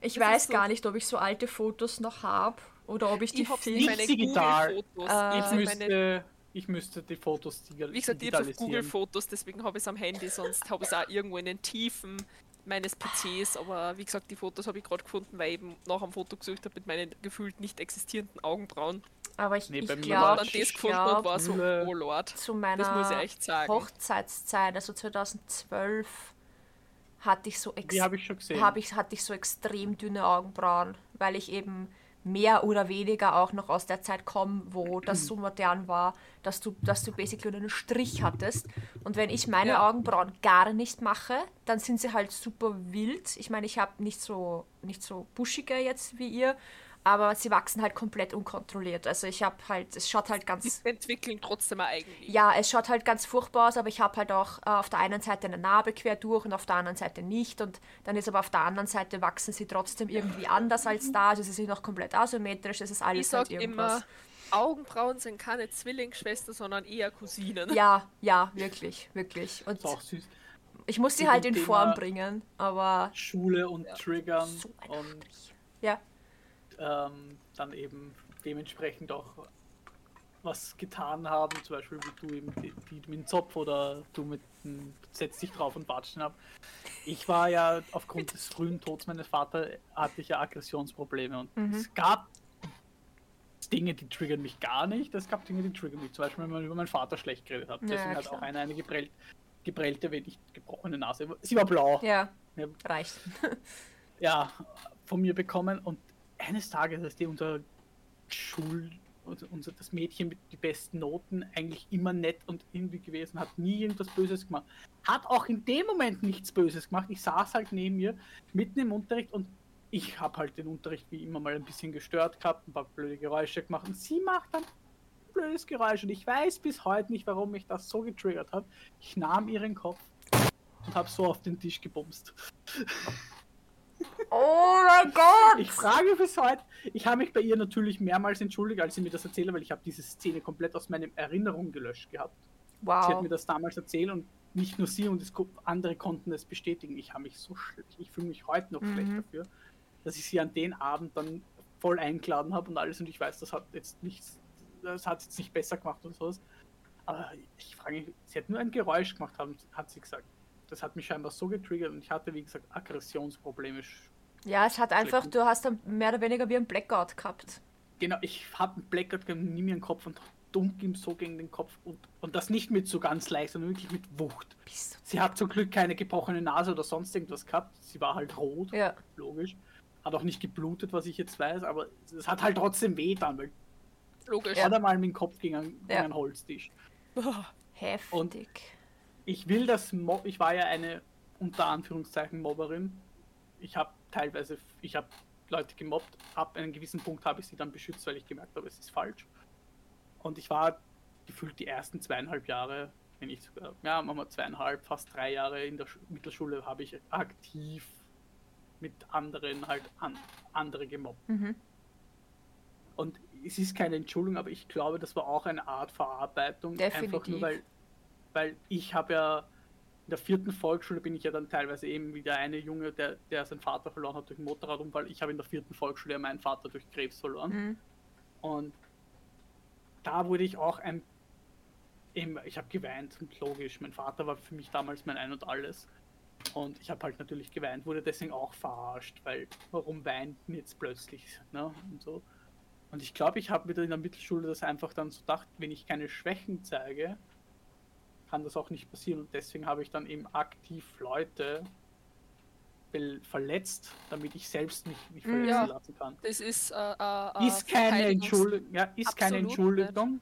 Ich das weiß so gar nicht, ob ich so alte Fotos noch habe oder ob ich die ich nicht digital. Äh, ich, müsste, ich müsste die Fotos digitalisieren. Wie gesagt, ich habe auf Google Fotos, deswegen habe ich es am Handy, sonst habe ich es auch irgendwo in den Tiefen meines PCs, aber wie gesagt, die Fotos habe ich gerade gefunden, weil ich eben nach einem Foto gesucht habe mit meinen gefühlt nicht existierenden Augenbrauen. Aber ich, nee, ich glaube, dann das gefunden glaub, war so, oh Lord, zu meiner Hochzeitszeit, also 2012, hatte ich so ex habe ich schon gesehen. Hab ich, hatte ich so extrem dünne Augenbrauen, weil ich eben mehr oder weniger auch noch aus der Zeit komme, wo das so modern war, dass du, dass du basically nur einen Strich hattest. Und wenn ich meine ja. Augenbrauen gar nicht mache, dann sind sie halt super wild. Ich meine, ich habe nicht so, nicht so buschige jetzt wie ihr, aber sie wachsen halt komplett unkontrolliert. Also ich habe halt, es schaut halt ganz... Sie entwickeln trotzdem eigentlich. Ja, es schaut halt ganz furchtbar aus, aber ich habe halt auch äh, auf der einen Seite eine Narbe quer durch und auf der anderen Seite nicht und dann ist aber auf der anderen Seite wachsen sie trotzdem irgendwie anders als da, also sie sind noch komplett asymmetrisch, es ist alles ich halt irgendwas. Immer, Augenbrauen sind keine Zwillingsschwester, sondern eher Cousinen. Ja, ja, wirklich, wirklich. Und das ist auch süß. Ich muss sie halt in Thema Form bringen, aber... Schule und ja. Triggern so und... Ja ähm, dann eben dementsprechend auch was getan haben, zum Beispiel wie du eben die, die mit dem Zopf oder du mit dem Setz dich drauf und watschen ab. Ich war ja aufgrund des frühen Todes meines Vaters hatte ich ja Aggressionsprobleme und mhm. es gab Dinge, die triggern mich gar nicht. Es gab Dinge, die triggern mich. Zum Beispiel, wenn man über meinen Vater schlecht geredet hat. Deswegen ja, hat auch eine, eine geprellt, geprellte, wenn nicht gebrochene Nase. Sie war blau. Ja, ja. reicht. ja, von mir bekommen und eines Tages, als die unser Schul, unser, das Mädchen mit den besten Noten eigentlich immer nett und irgendwie gewesen, hat nie irgendwas Böses gemacht. Hat auch in dem Moment nichts Böses gemacht. Ich saß halt neben ihr, mitten im Unterricht und ich habe halt den Unterricht wie immer mal ein bisschen gestört gehabt, ein paar blöde Geräusche gemacht und sie macht dann ein blödes Geräusch und ich weiß bis heute nicht, warum mich das so getriggert hat. Ich nahm ihren Kopf und habe so auf den Tisch gebumst. Oh mein Gott! Ich frage bis heute, ich habe mich bei ihr natürlich mehrmals entschuldigt, als sie mir das erzählt, weil ich habe diese Szene komplett aus meinen Erinnerungen gelöscht gehabt. Wow. Sie hat mir das damals erzählt und nicht nur sie und es, andere konnten das bestätigen. Ich habe mich so schlecht, ich fühle mich heute noch mhm. schlecht dafür, dass ich sie an den Abend dann voll eingeladen habe und alles und ich weiß, das hat jetzt nichts, das hat jetzt nicht besser gemacht und sowas. Aber ich frage mich, sie hat nur ein Geräusch gemacht, haben, hat sie gesagt. Das hat mich scheinbar so getriggert und ich hatte, wie gesagt, Aggressionsprobleme ja, es hat einfach, du hast dann mehr oder weniger wie ein Blackout gehabt. Genau, ich habe einen Blackout gehabt, nimm mir den Kopf und dumpf ihm so gegen den Kopf und, und das nicht mit so ganz leicht, sondern wirklich mit Wucht. Sie hat zum Glück keine gebrochene Nase oder sonst irgendwas gehabt. Sie war halt rot, ja. logisch. Hat auch nicht geblutet, was ich jetzt weiß, aber es hat halt trotzdem weh dann, weil logisch. Ja. mal mit dem Kopf gegen, einen, ja. gegen einen Holztisch. Heftig. Und ich will das Mob, ich war ja eine unter Anführungszeichen Mobberin. Ich habe teilweise, ich habe Leute gemobbt, ab einem gewissen Punkt habe ich sie dann beschützt, weil ich gemerkt habe, es ist falsch. Und ich war gefühlt die ersten zweieinhalb Jahre, wenn ich sogar, ja, machen wir zweieinhalb, fast drei Jahre in der Mittelschule, habe ich aktiv mit anderen halt an, andere gemobbt. Mhm. Und es ist keine Entschuldigung, aber ich glaube, das war auch eine Art Verarbeitung. Definitiv. Einfach nur, weil, weil ich habe ja in der vierten Volksschule bin ich ja dann teilweise eben wie der eine Junge, der, der seinen Vater verloren hat durch einen Motorradunfall. Ich habe in der vierten Volksschule meinen Vater durch Krebs verloren. Mhm. Und da wurde ich auch ein. Eben, ich habe geweint und logisch. Mein Vater war für mich damals mein Ein und Alles. Und ich habe halt natürlich geweint, wurde deswegen auch verarscht, weil warum weint jetzt plötzlich? Ne? Und so. Und ich glaube, ich habe wieder in der Mittelschule das einfach dann so gedacht, wenn ich keine Schwächen zeige, kann das auch nicht passieren. Und deswegen habe ich dann eben aktiv Leute verletzt, damit ich selbst mich nicht verletzen Ja. lassen kann. Das ist, äh, äh, Ist keine Entschuldigung, ja, ist keine Entschuldigung.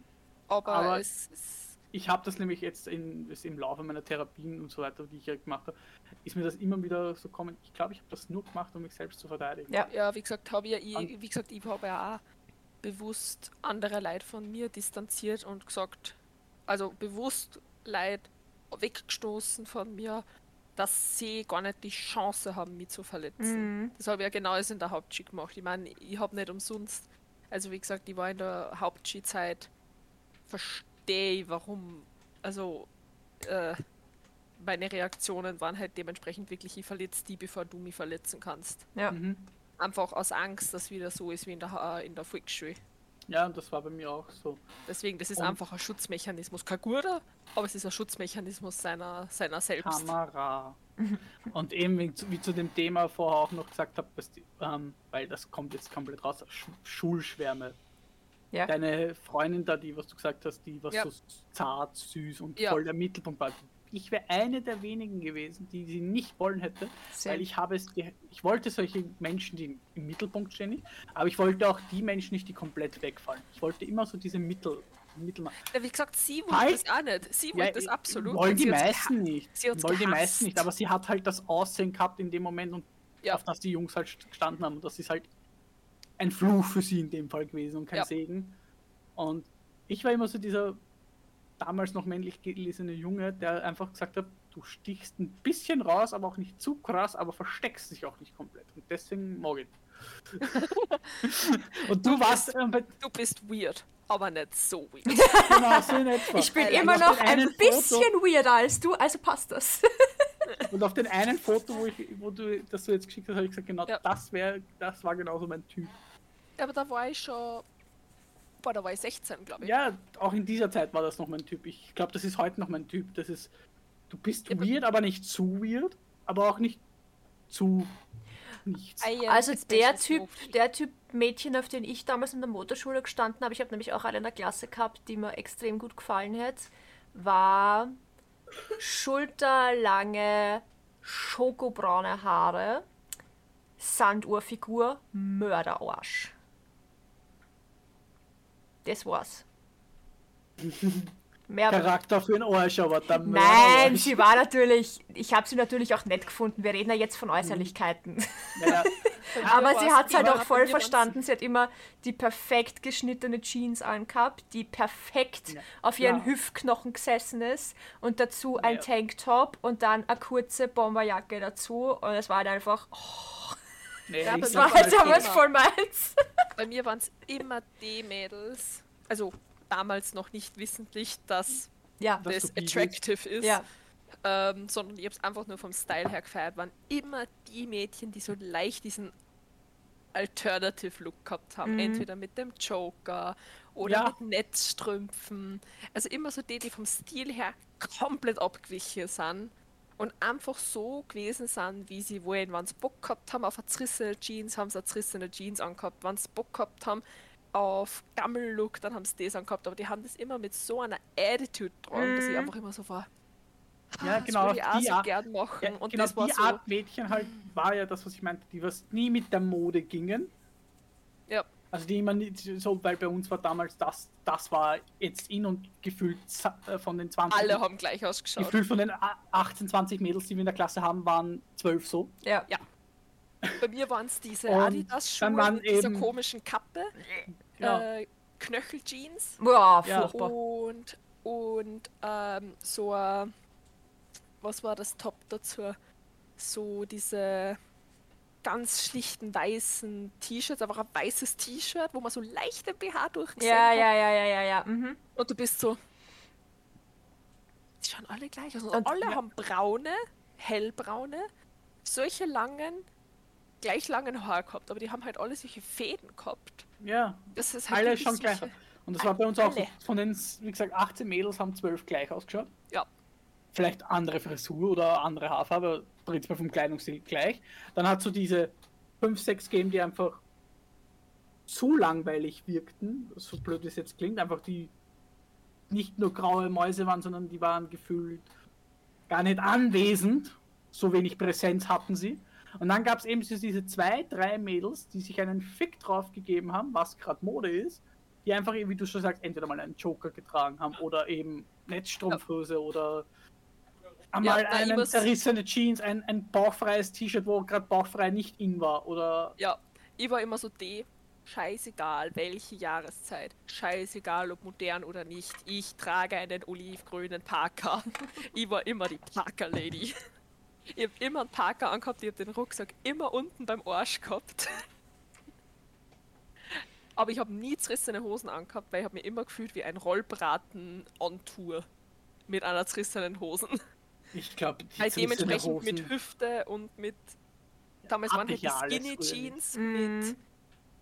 Aber, aber- es ist. Ich habe das nämlich jetzt in, im Laufe meiner Therapien und so weiter, die ich ja gemacht habe, ist mir das immer wieder so kommen. Ich glaube, ich habe das nur gemacht, um mich selbst zu verteidigen. Ja. Ja, wie gesagt, habe ich, ja eh- wie gesagt, ich habe ja auch bewusst andere Leute von mir distanziert und gesagt, also bewusst Leute weggestoßen von mir, dass sie gar nicht die Chance haben, mich zu verletzen. Mhm. Das habe ich ja genau in der Hauptski gemacht. Ich meine, ich habe nicht umsonst, also wie gesagt, ich war in der Hauptski-Zeit, verstehe ich, warum, also äh, meine Reaktionen waren halt dementsprechend wirklich, ich verletze die, bevor du mich verletzen kannst. Ja. Mhm. Einfach aus Angst, dass wieder so ist wie in der, in der Volksschule. Ja, und das war bei mir auch so. Deswegen, das ist Und- einfach ein Schutzmechanismus. Guter, aber es ist ein Schutzmechanismus seiner, seiner selbst. Kamera. Und eben, wie zu, wie zu dem Thema vorher auch noch gesagt habe, ähm, weil das kommt jetzt komplett raus, Sch Schulschwärme. Ja. Deine Freundin da, die, was du gesagt hast, die was Ja. so zart, süß und Ja. voll der Mittelpunkt war. Ich wäre eine der wenigen gewesen, die sie nicht wollen hätte, Sehr- weil ich habe es, ich wollte solche Menschen, die im Mittelpunkt stehen, aber ich wollte auch die Menschen nicht, die komplett wegfallen. Ich wollte immer so diese Mittel, Mittelmaß. Ja, wie gesagt, sie wollte Halt! das auch nicht. Sie Ja, wollte das absolut Wollen nicht. die meisten nicht. sie Wollen die meisten nicht, aber sie hat halt das Aussehen gehabt in dem Moment und Ja. auf das die Jungs halt gestanden haben. Und das ist halt ein Fluch für sie in dem Fall gewesen und kein Ja. Segen. Und ich war immer so dieser damals noch männlich gelesene Junge, der einfach gesagt hat, du stichst ein bisschen raus, aber auch nicht zu krass, aber versteckst dich auch nicht komplett. Und deswegen mag ich. und du warst äh, bei, Du bist weird, aber nicht so weird. genau so in etwa. Ich bin Alter, immer noch ein bisschen Foto- weirder als du, also passt das. Und auf den einen Foto, wo, ich, wo du das du jetzt geschickt hast, habe ich gesagt, genau Ja. das wäre, das war genauso mein Typ. aber da war ich schon. Boah, da war ich 16, glaube ich. Ja, auch in dieser Zeit war das noch mein Typ. Ich glaube, das ist heute noch mein Typ. Das ist, du bist Ja, aber- weird, aber nicht zu weird, aber auch nicht zu nichts. Am Also der Typ, der Typ Mädchen, auf den ich damals in der Motorschule gestanden habe, ich habe nämlich auch eine in der Klasse gehabt, die mir extrem gut gefallen hat, war schulterlange, schokobraune Haare, Sanduhrfigur, Mörderarsch. Das war's. Mehr Charakter für einen Arsch, aber der Nein, sie war natürlich, ich habe sie natürlich auch nett gefunden. Wir reden ja jetzt von Äußerlichkeiten. Naja, Aber sie hat es halt auch voll verstanden. Sie hat immer die perfekt geschnittene Jeans angehabt, die perfekt Ja. auf ihren Ja. Hüftknochen gesessen ist und dazu ein Ja. Tanktop und dann eine kurze Bomberjacke dazu und es war halt einfach, oh, nee, Ja, das das war halt mal, damals voll meins. Bei mir waren es immer die Mädels. Also damals noch nicht wissentlich, dass Ja, das bist. attractive ist. ja, Ähm, sondern ich habe es einfach nur vom Style her gefeiert. Waren immer die Mädchen, die so leicht diesen Alternative Look gehabt haben. Mhm. Entweder mit dem Joker oder Ja. mit Netzstrümpfen. Also immer so die, die vom Stil her komplett abgewichen sind. Und einfach so gewesen sind, wie sie wollen. Wenn sie Bock gehabt haben auf eine zerrissene Jeans, haben sie eine zerrissene Jeans angehabt. Wenn sie Bock gehabt haben auf Gammel-Look, dann haben sie das angehabt. Aber die haben das immer mit so einer Attitude dran, dass ich Mhm. einfach immer so war. Ja, das genau, würde ich auch so gern machen. Ja, und genau, das war die so. Art Mädchen halt war ja das, was ich meinte, die was nie mit der Mode gingen. Ja. Also die immer nicht so, weil bei uns war damals das, das war jetzt in und gefühlt äh, von den 20. Alle haben gleich ausgeschaut. Gefühlt von den a- 18, 20 Mädels, die wir in der Klasse haben, waren 12 so. ja. Bei mir waren es diese Adidas-Schuhe mit dieser eben- komischen Kappe, Genau. äh, Knöcheljeans Boah, Ja. furchtbar. und, und ähm, so ein, was war das Top dazu? So diese ganz schlichten weißen T-Shirts, einfach ein weißes T-Shirt, wo man so leichte BH durchgesehen Ja, hat. ja, ja, ja, ja, ja. Mhm. Und du bist so. Die schauen alle gleich aus. Und Und- alle ja. haben braune, hellbraune, solche langen, gleich langen Haare gehabt. Aber die haben halt alle solche Fäden gehabt. Ja, Das ist halt alle schon gleich. Und das war bei uns auch so. Alle. Von den, wie gesagt, 18 Mädels haben 12 gleich ausgeschaut. Ja. Vielleicht andere Frisur oder andere Haarfarbe, prinzipiell vom Kleidungsstil gleich. Dann hat so diese 5, 6 gegeben, die einfach zu langweilig wirkten, so blöd es jetzt klingt, einfach die nicht nur graue Mäuse waren, sondern die waren gefühlt gar nicht anwesend. So wenig Präsenz hatten sie. Und dann gab es eben so diese zwei, drei Mädels, die sich einen Fick drauf gegeben haben, was gerade Mode ist, die einfach, wie du schon sagst, entweder mal einen Joker getragen haben oder eben Netzstrumpfhose oder einmal ich eine zerrissene Jeans, ein, ein bauchfreies T-Shirt, wo gerade bauchfrei nicht in war oder Ja, ich war immer so die, scheißegal welche Jahreszeit, scheißegal ob modern oder nicht, ich trage einen olivgrünen Parker. ich war immer die Parker-Lady. Ich hab immer einen Parker angehabt, ich hab den Rucksack immer unten beim Arsch gehabt. Aber ich habe nie zerrissene Hosen angehabt, weil ich habe mir immer gefühlt wie ein Rollbraten on Tour. Mit einer zerrissenen Hosen. Ich glaube, die Halt zerrissene dementsprechend mit Hüfte und mit. Damals waren halt die Skinny Jeans Mhm. mit.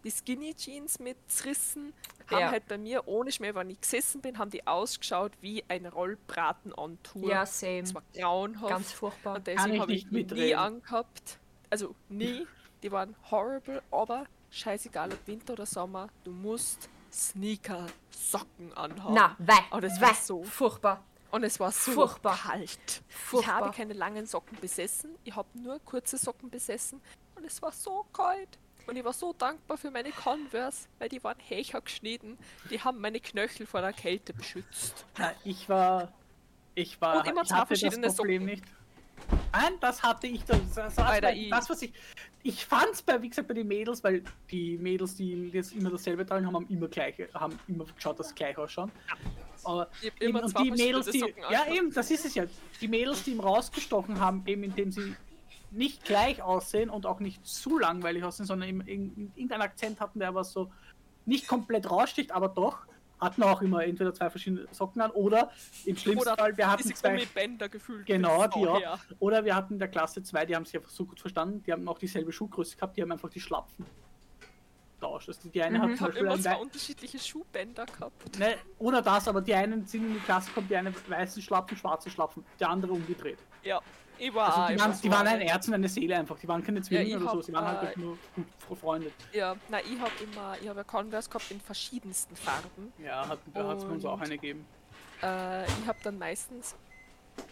Die Skinny Jeans mit Zrissen haben Ja. halt bei mir ohne Schmäh, wenn ich gesessen bin, haben die ausgeschaut wie ein Rollbraten on Tour. Ja, same. Das war grauenhaft. Ganz furchtbar. und deswegen ich habe ich die nie angehabt. Also nie. Die waren horrible, aber scheißegal ob Winter oder Sommer, du musst Sneaker, Socken anhaben. Na, weh, Oh, das weh, war so furchtbar. Und es war so Furchtbar. kalt. Furchtbar. Ich habe keine langen Socken besessen. Ich habe nur kurze Socken besessen. Und es war so kalt. Und ich war so dankbar für meine Converse, weil die waren Hächer geschnitten. Die haben meine Knöchel vor der Kälte beschützt. Na, ich war. Ich war. Und immer ich zwei hatte das verschiedene Problem Socken. nicht. Nein, das hatte ich. Das, das, das, das was ich. Ich fand's bei, wie gesagt, bei den Mädels, weil die Mädels, die jetzt immer dasselbe tragen, haben, haben immer gleiche, haben immer geschaut, dass sie gleich ausschauen. Aber Ich hab eben, und die Mädels, die. Ja, eben, das ist es ja. Die Mädels, die ihm rausgestochen haben, eben indem sie nicht gleich aussehen und auch nicht zu langweilig aussehen, sondern eben, irgendeinen Akzent hatten, der was so nicht komplett raussticht, aber doch. Hatten auch immer entweder zwei verschiedene Socken an oder im schlimmsten Oder Fall, wir hatten zwei. Gummibänder gefühlt. Genau, die auch. Oder wir hatten in der Klasse zwei, die haben sich einfach so gut verstanden, die haben auch dieselbe Schuhgröße gehabt, die haben einfach die Schlapfen tauscht. Also die eine hat Ich zum Beispiel immer ein zwei Wei- unterschiedliche Schuhbänder gehabt. ne, oder das, aber die einen sind in die Klasse gekommen, die eine weiße Schlapfen, schwarze Schlapfen, der andere umgedreht. Ja, ich war Also die waren, so die waren ein. Herz und eine Seele einfach, die waren keine Zwillinge ich oder so, hab, sie waren halt äh, einfach nur gut befreundet. Ja, na, ich habe immer, ich habe ja Converse gehabt in verschiedensten Farben. Ja, hat, da hat es uns auch eine gegeben. Äh, ich habe dann meistens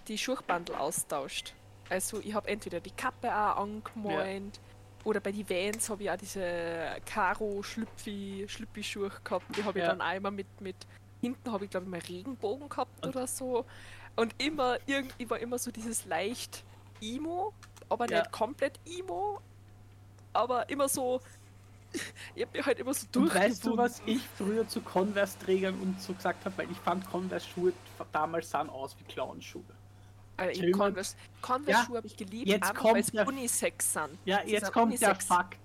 die Schuchbandel austauscht. Also ich habe entweder die Kappe auch angemeint oder bei die Vans habe ich auch diese Karo Schlüpfi Schlüppi Schuhe gehabt. Die habe ich Ja. dann einmal mit mit hinten habe ich glaube ich mal Regenbogen gehabt oder so und immer irgendwie war immer so dieses leicht Emo, aber Ja. nicht komplett Emo, aber immer so ich habe mir halt immer so Und weißt du, was ich früher zu Converse-Trägern und so gesagt habe, weil ich fand Converse-Schuhe damals sahen aus wie Clownschuhe. Also Converse, Converse Schuhe habe ich geliebt, jetzt einfach kommt weil der- Unisex sind. Ja, jetzt sind kommt der Unisex. Fakt.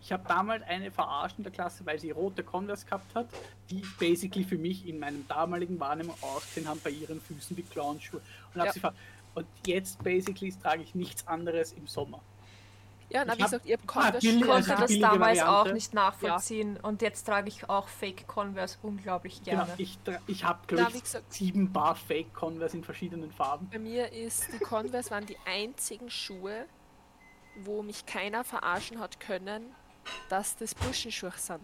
Ich habe damals eine verarscht in der Klasse, weil sie rote Converse gehabt hat, die basically für mich in meinem damaligen Wahrnehmung ausgesehen haben bei ihren Füßen wie Clownschuhe. Und, Ja. und jetzt basically trage ich nichts anderes im Sommer. Ja, na, Ich wie hab- gesagt, ihr habt Ah, Converse Ich also konnte die das damals Variante. auch nicht nachvollziehen und jetzt trage ich auch Fake Converse unglaublich Genau, gerne. ich, tra- ich habe, glaube ich, gesagt- sieben Paar Fake Converse in verschiedenen Farben. Bei mir ist die Converse waren die einzigen Schuhe, wo mich keiner verarschen hat können, dass das Burschenschuhe sind.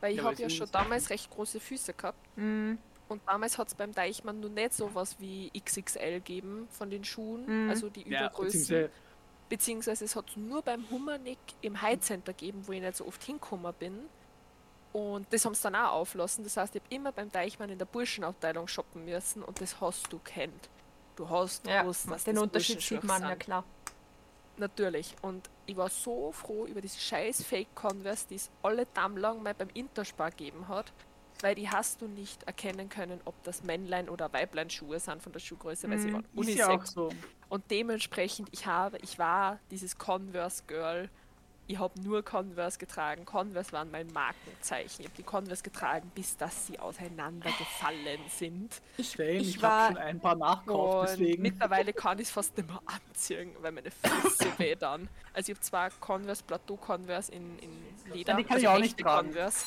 Weil ich Ja, habe ja schon damals recht große Füße gehabt. Mhm. Und damals hat es beim Deichmann nur nicht sowas wie XXL gegeben von den Schuhen, Mhm. also die Ja, Übergrößen. beziehungsweise Beziehungsweise es hat nur beim Hummernick im High-Center gegeben, wo ich nicht so oft hingekommen bin. Und das haben sie dann auch auflassen. Das heißt, ich habe immer beim Deichmann in der Burschenabteilung shoppen müssen und das hast du kennt. Du hast Ja, gewusst, dass den das Unterschied sieht man, ja sind. klar. Natürlich. Und ich war so froh über diese scheiß Fake Converse, die es alle lang mal beim Interspar gegeben hat. Weil die hast du nicht erkennen können, ob das Männlein oder Weiblein Schuhe sind von der Schuhgröße, weil sie Mhm. waren ist ja auch unisex. so. Und dementsprechend, ich habe, ich war dieses Converse Girl. Ich habe nur Converse getragen. Converse waren mein Markenzeichen. Ich habe die Converse getragen, bis dass sie auseinandergefallen sind. Ich ich, war- habe schon ein paar nachgekauft, deswegen. mittlerweile kann ich es fast nicht mehr anziehen, weil meine Füße weh dann. Also ich habe zwar Converse, Plateau Converse in, in Leder, Ja, die kann also ich auch nicht tragen. Converse.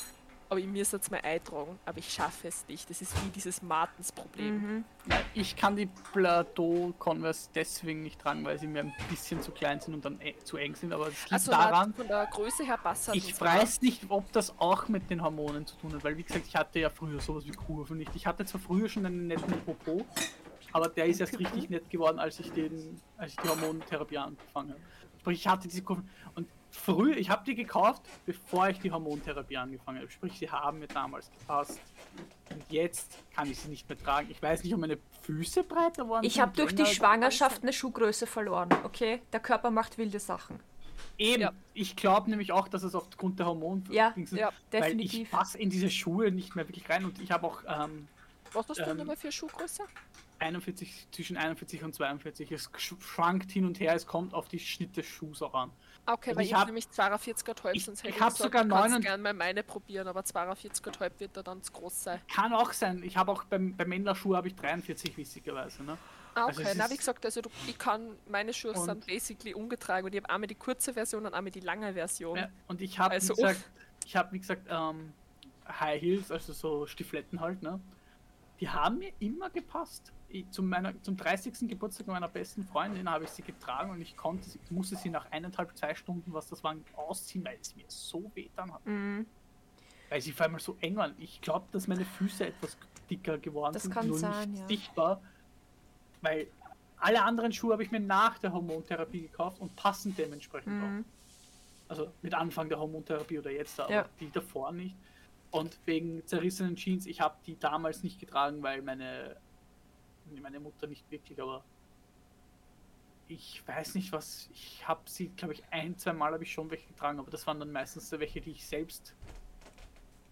Aber ich muss jetzt mein Ei tragen, aber ich schaffe es nicht. Das ist wie dieses Martens-Problem. Ja, ich kann die Plateau Converse deswegen nicht tragen, weil sie mir ein bisschen zu klein sind und dann e zu eng sind. Aber es liegt Also daran, von der Größe her passt ich weiß nicht, ob das auch mit den Hormonen zu tun hat, weil wie gesagt, ich hatte ja früher sowas wie Kurven nicht. Ich hatte zwar früher schon einen netten Popo, aber der ist erst richtig nett geworden, als ich den, als ich die Hormontherapie angefangen habe. Sprich, ich hatte diese Kurven und früher, ich habe die gekauft, bevor ich die Hormontherapie angefangen habe. Sprich, sie haben mir damals gepasst. Und jetzt kann ich sie nicht mehr tragen. Ich weiß nicht, ob meine Füße breiter worden Ich habe durch die länger- Schwangerschaft eine Schuhgröße verloren, okay? Der Körper macht wilde Sachen. Eben, Ja. ich glaube nämlich auch, dass es aufgrund der Hormone Ja, ist, ja, weil definitiv. ich passe in diese Schuhe nicht mehr wirklich rein und ich habe auch ähm, Was hast du Ähm, nochmal für Schuhgröße? 41 zwischen 41 und 42. Es sch- schwankt hin und her, es kommt auf die Schnitt des Schuhs auch an. Okay, weil ich ich habe hab- nämlich 42,5, ich- sonst ich hätte hab gesagt, sogar 9 gerne mal meine probieren, aber 42,5 wird da dann zu groß sein. Kann auch sein. Ich habe auch beim, beim Männlerschuh habe ich 43 witzigerweise. Ne? Ah, Also okay. es Na, wie gesagt, also du, ich kann, meine Schuhe sind basically umgetragen und ich habe einmal die kurze Version und einmal die lange Version. Ja, und ich habe Also, wie gesagt, ich habe wie gesagt ähm, High Heels, also so Stifletten halt, ne? Die haben mir immer gepasst. Ich, zu meiner, zum 30. Geburtstag meiner besten Freundin habe ich sie getragen und ich konnte ich musste sie nach eineinhalb, zwei Stunden, was das war, ausziehen, weil es mir so weh dann hat. Mhm. Weil sie vor allem so eng waren. Ich glaube, dass meine Füße etwas dicker geworden Das sind, kann nur sein, nicht ja. sichtbar. Weil alle anderen Schuhe habe ich mir nach der Hormontherapie gekauft und passen dementsprechend Mhm. auch. Also mit Anfang der Hormontherapie oder jetzt, aber Ja. die davor nicht. Und wegen zerrissenen Jeans, ich habe die damals nicht getragen, weil meine, meine Mutter nicht wirklich, aber ich weiß nicht was, ich habe sie, glaube ich, ein, zwei Mal habe ich schon welche getragen, aber das waren dann meistens welche, die ich selbst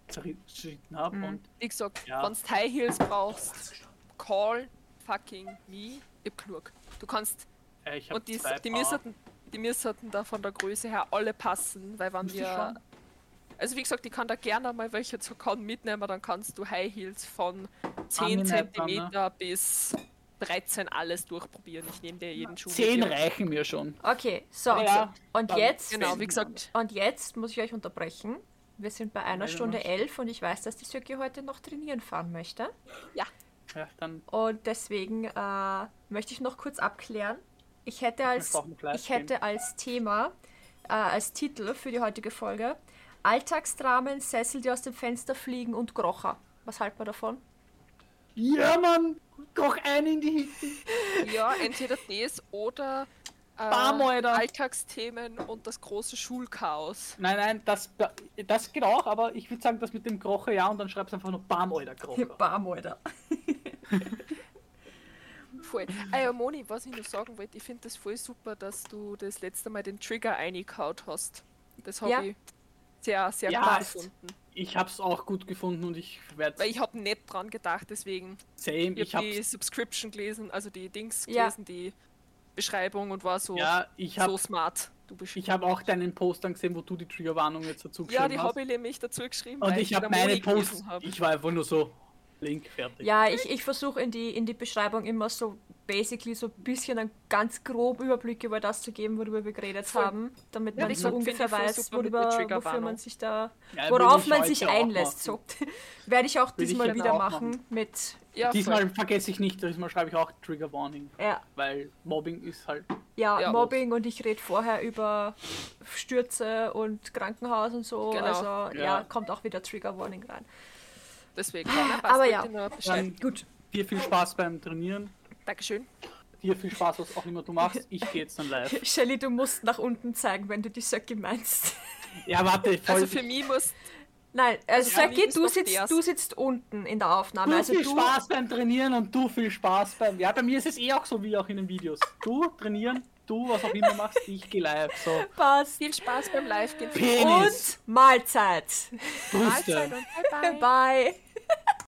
zerschnitten habe Mhm. und Wie gesagt, Ja. wenn du High Heels brauchst, call fucking me. Ich hab genug. Du kannst, äh, ich und die, die, Paar. die müssten da von der Größe her alle passen, weil wenn wir. Also wie gesagt, ich kann da gerne mal welche zur Con mitnehmen, dann kannst du High Heels von 10 Angenäht dann, cm bis 13 alles durchprobieren. Ich nehme dir jeden Schuh. Zehn mit dir. reichen mir schon. Okay, so. Ja, und jetzt, Genau, wie gesagt, und jetzt muss ich euch unterbrechen. Wir sind bei einer Stunde elf und ich weiß, dass die Söki heute noch trainieren fahren möchte. Ja, dann Und deswegen äh, möchte ich noch kurz abklären. Ich hätte als, ich hätte als Thema, äh, als Titel für die heutige Folge Alltagsdramen, Sessel, die aus dem Fenster fliegen und Grocher. Was halten wir davon? Ja, Mann! Koch einen in die Hütte! ja, entweder das oder äh. Alltagsthemen und das große Schulchaos. Nein, nein, das, das geht auch, aber ich würde sagen, das mit dem Krocher ja und dann schreibst einfach nur Bam, Alter, Krocher. Bam, Alter. Voll. Ah ja, Moni, was ich noch sagen wollte, ich finde das voll super, dass du das letzte Mal den Trigger eingekaut hast. Das habe Ja. ich sehr, sehr Ja, gut es- gefunden. Ich hab's auch gut gefunden und ich werde Weil ich habe nicht dran gedacht, deswegen. same. Ich Ich habe die Subscription gelesen, also die Dings Ja. gelesen, die Beschreibung und war so, ja, ich hab, so smart. Du bist ich habe auch deinen Post dann gesehen, wo du die Triggerwarnung jetzt dazu geschrieben Ja, die hast. habe ich nämlich dazu geschrieben. und weil ich habe meine gelesen Post, hab. ich war einfach nur so, Link, fertig. Ja, ich, ich versuche in die, in die Beschreibung immer so basically so ein bisschen einen ganz grob Überblick über das zu geben, worüber wir geredet Voll. haben, damit Ja, man so ungefähr ich weiß, worüber, wofür man sich da, Ja, worauf ich man sich einlässt. So. Werde ich auch ich diesmal jetzt wieder auch machen machen. mit, ja, Diesmal voll. vergesse ich nicht, diesmal schreibe ich auch Trigger Warning, ja, weil Mobbing ist halt. ja, Ja. Mobbing und ich rede vorher über Stürze und Krankenhaus und so. Genau. Also ja. Ja. kommt auch wieder Trigger Warning rein. Deswegen. Aber ja. ich gut. Dir viel Spaß beim Trainieren, Dankeschön. dir viel Spaß, was auch immer du machst. Ich gehe jetzt dann live. Shelly, du musst nach unten zeigen, wenn du die Söcki meinst. Ja, warte, voll. Also für mich muss Nein, also Ja, Söcki, du sitzt, du sitzt unten in der Aufnahme. Du Also viel du, Spaß beim Trainieren und du viel Spaß beim. Ja, bei mir ist es eh auch so wie auch in den Videos. Du trainieren, du was auch immer machst, ich gehe live. So. passt. viel Spaß beim Live-Gehen. Penis. Und Mahlzeit. Brüste. Mahlzeit und bye bye. Bye.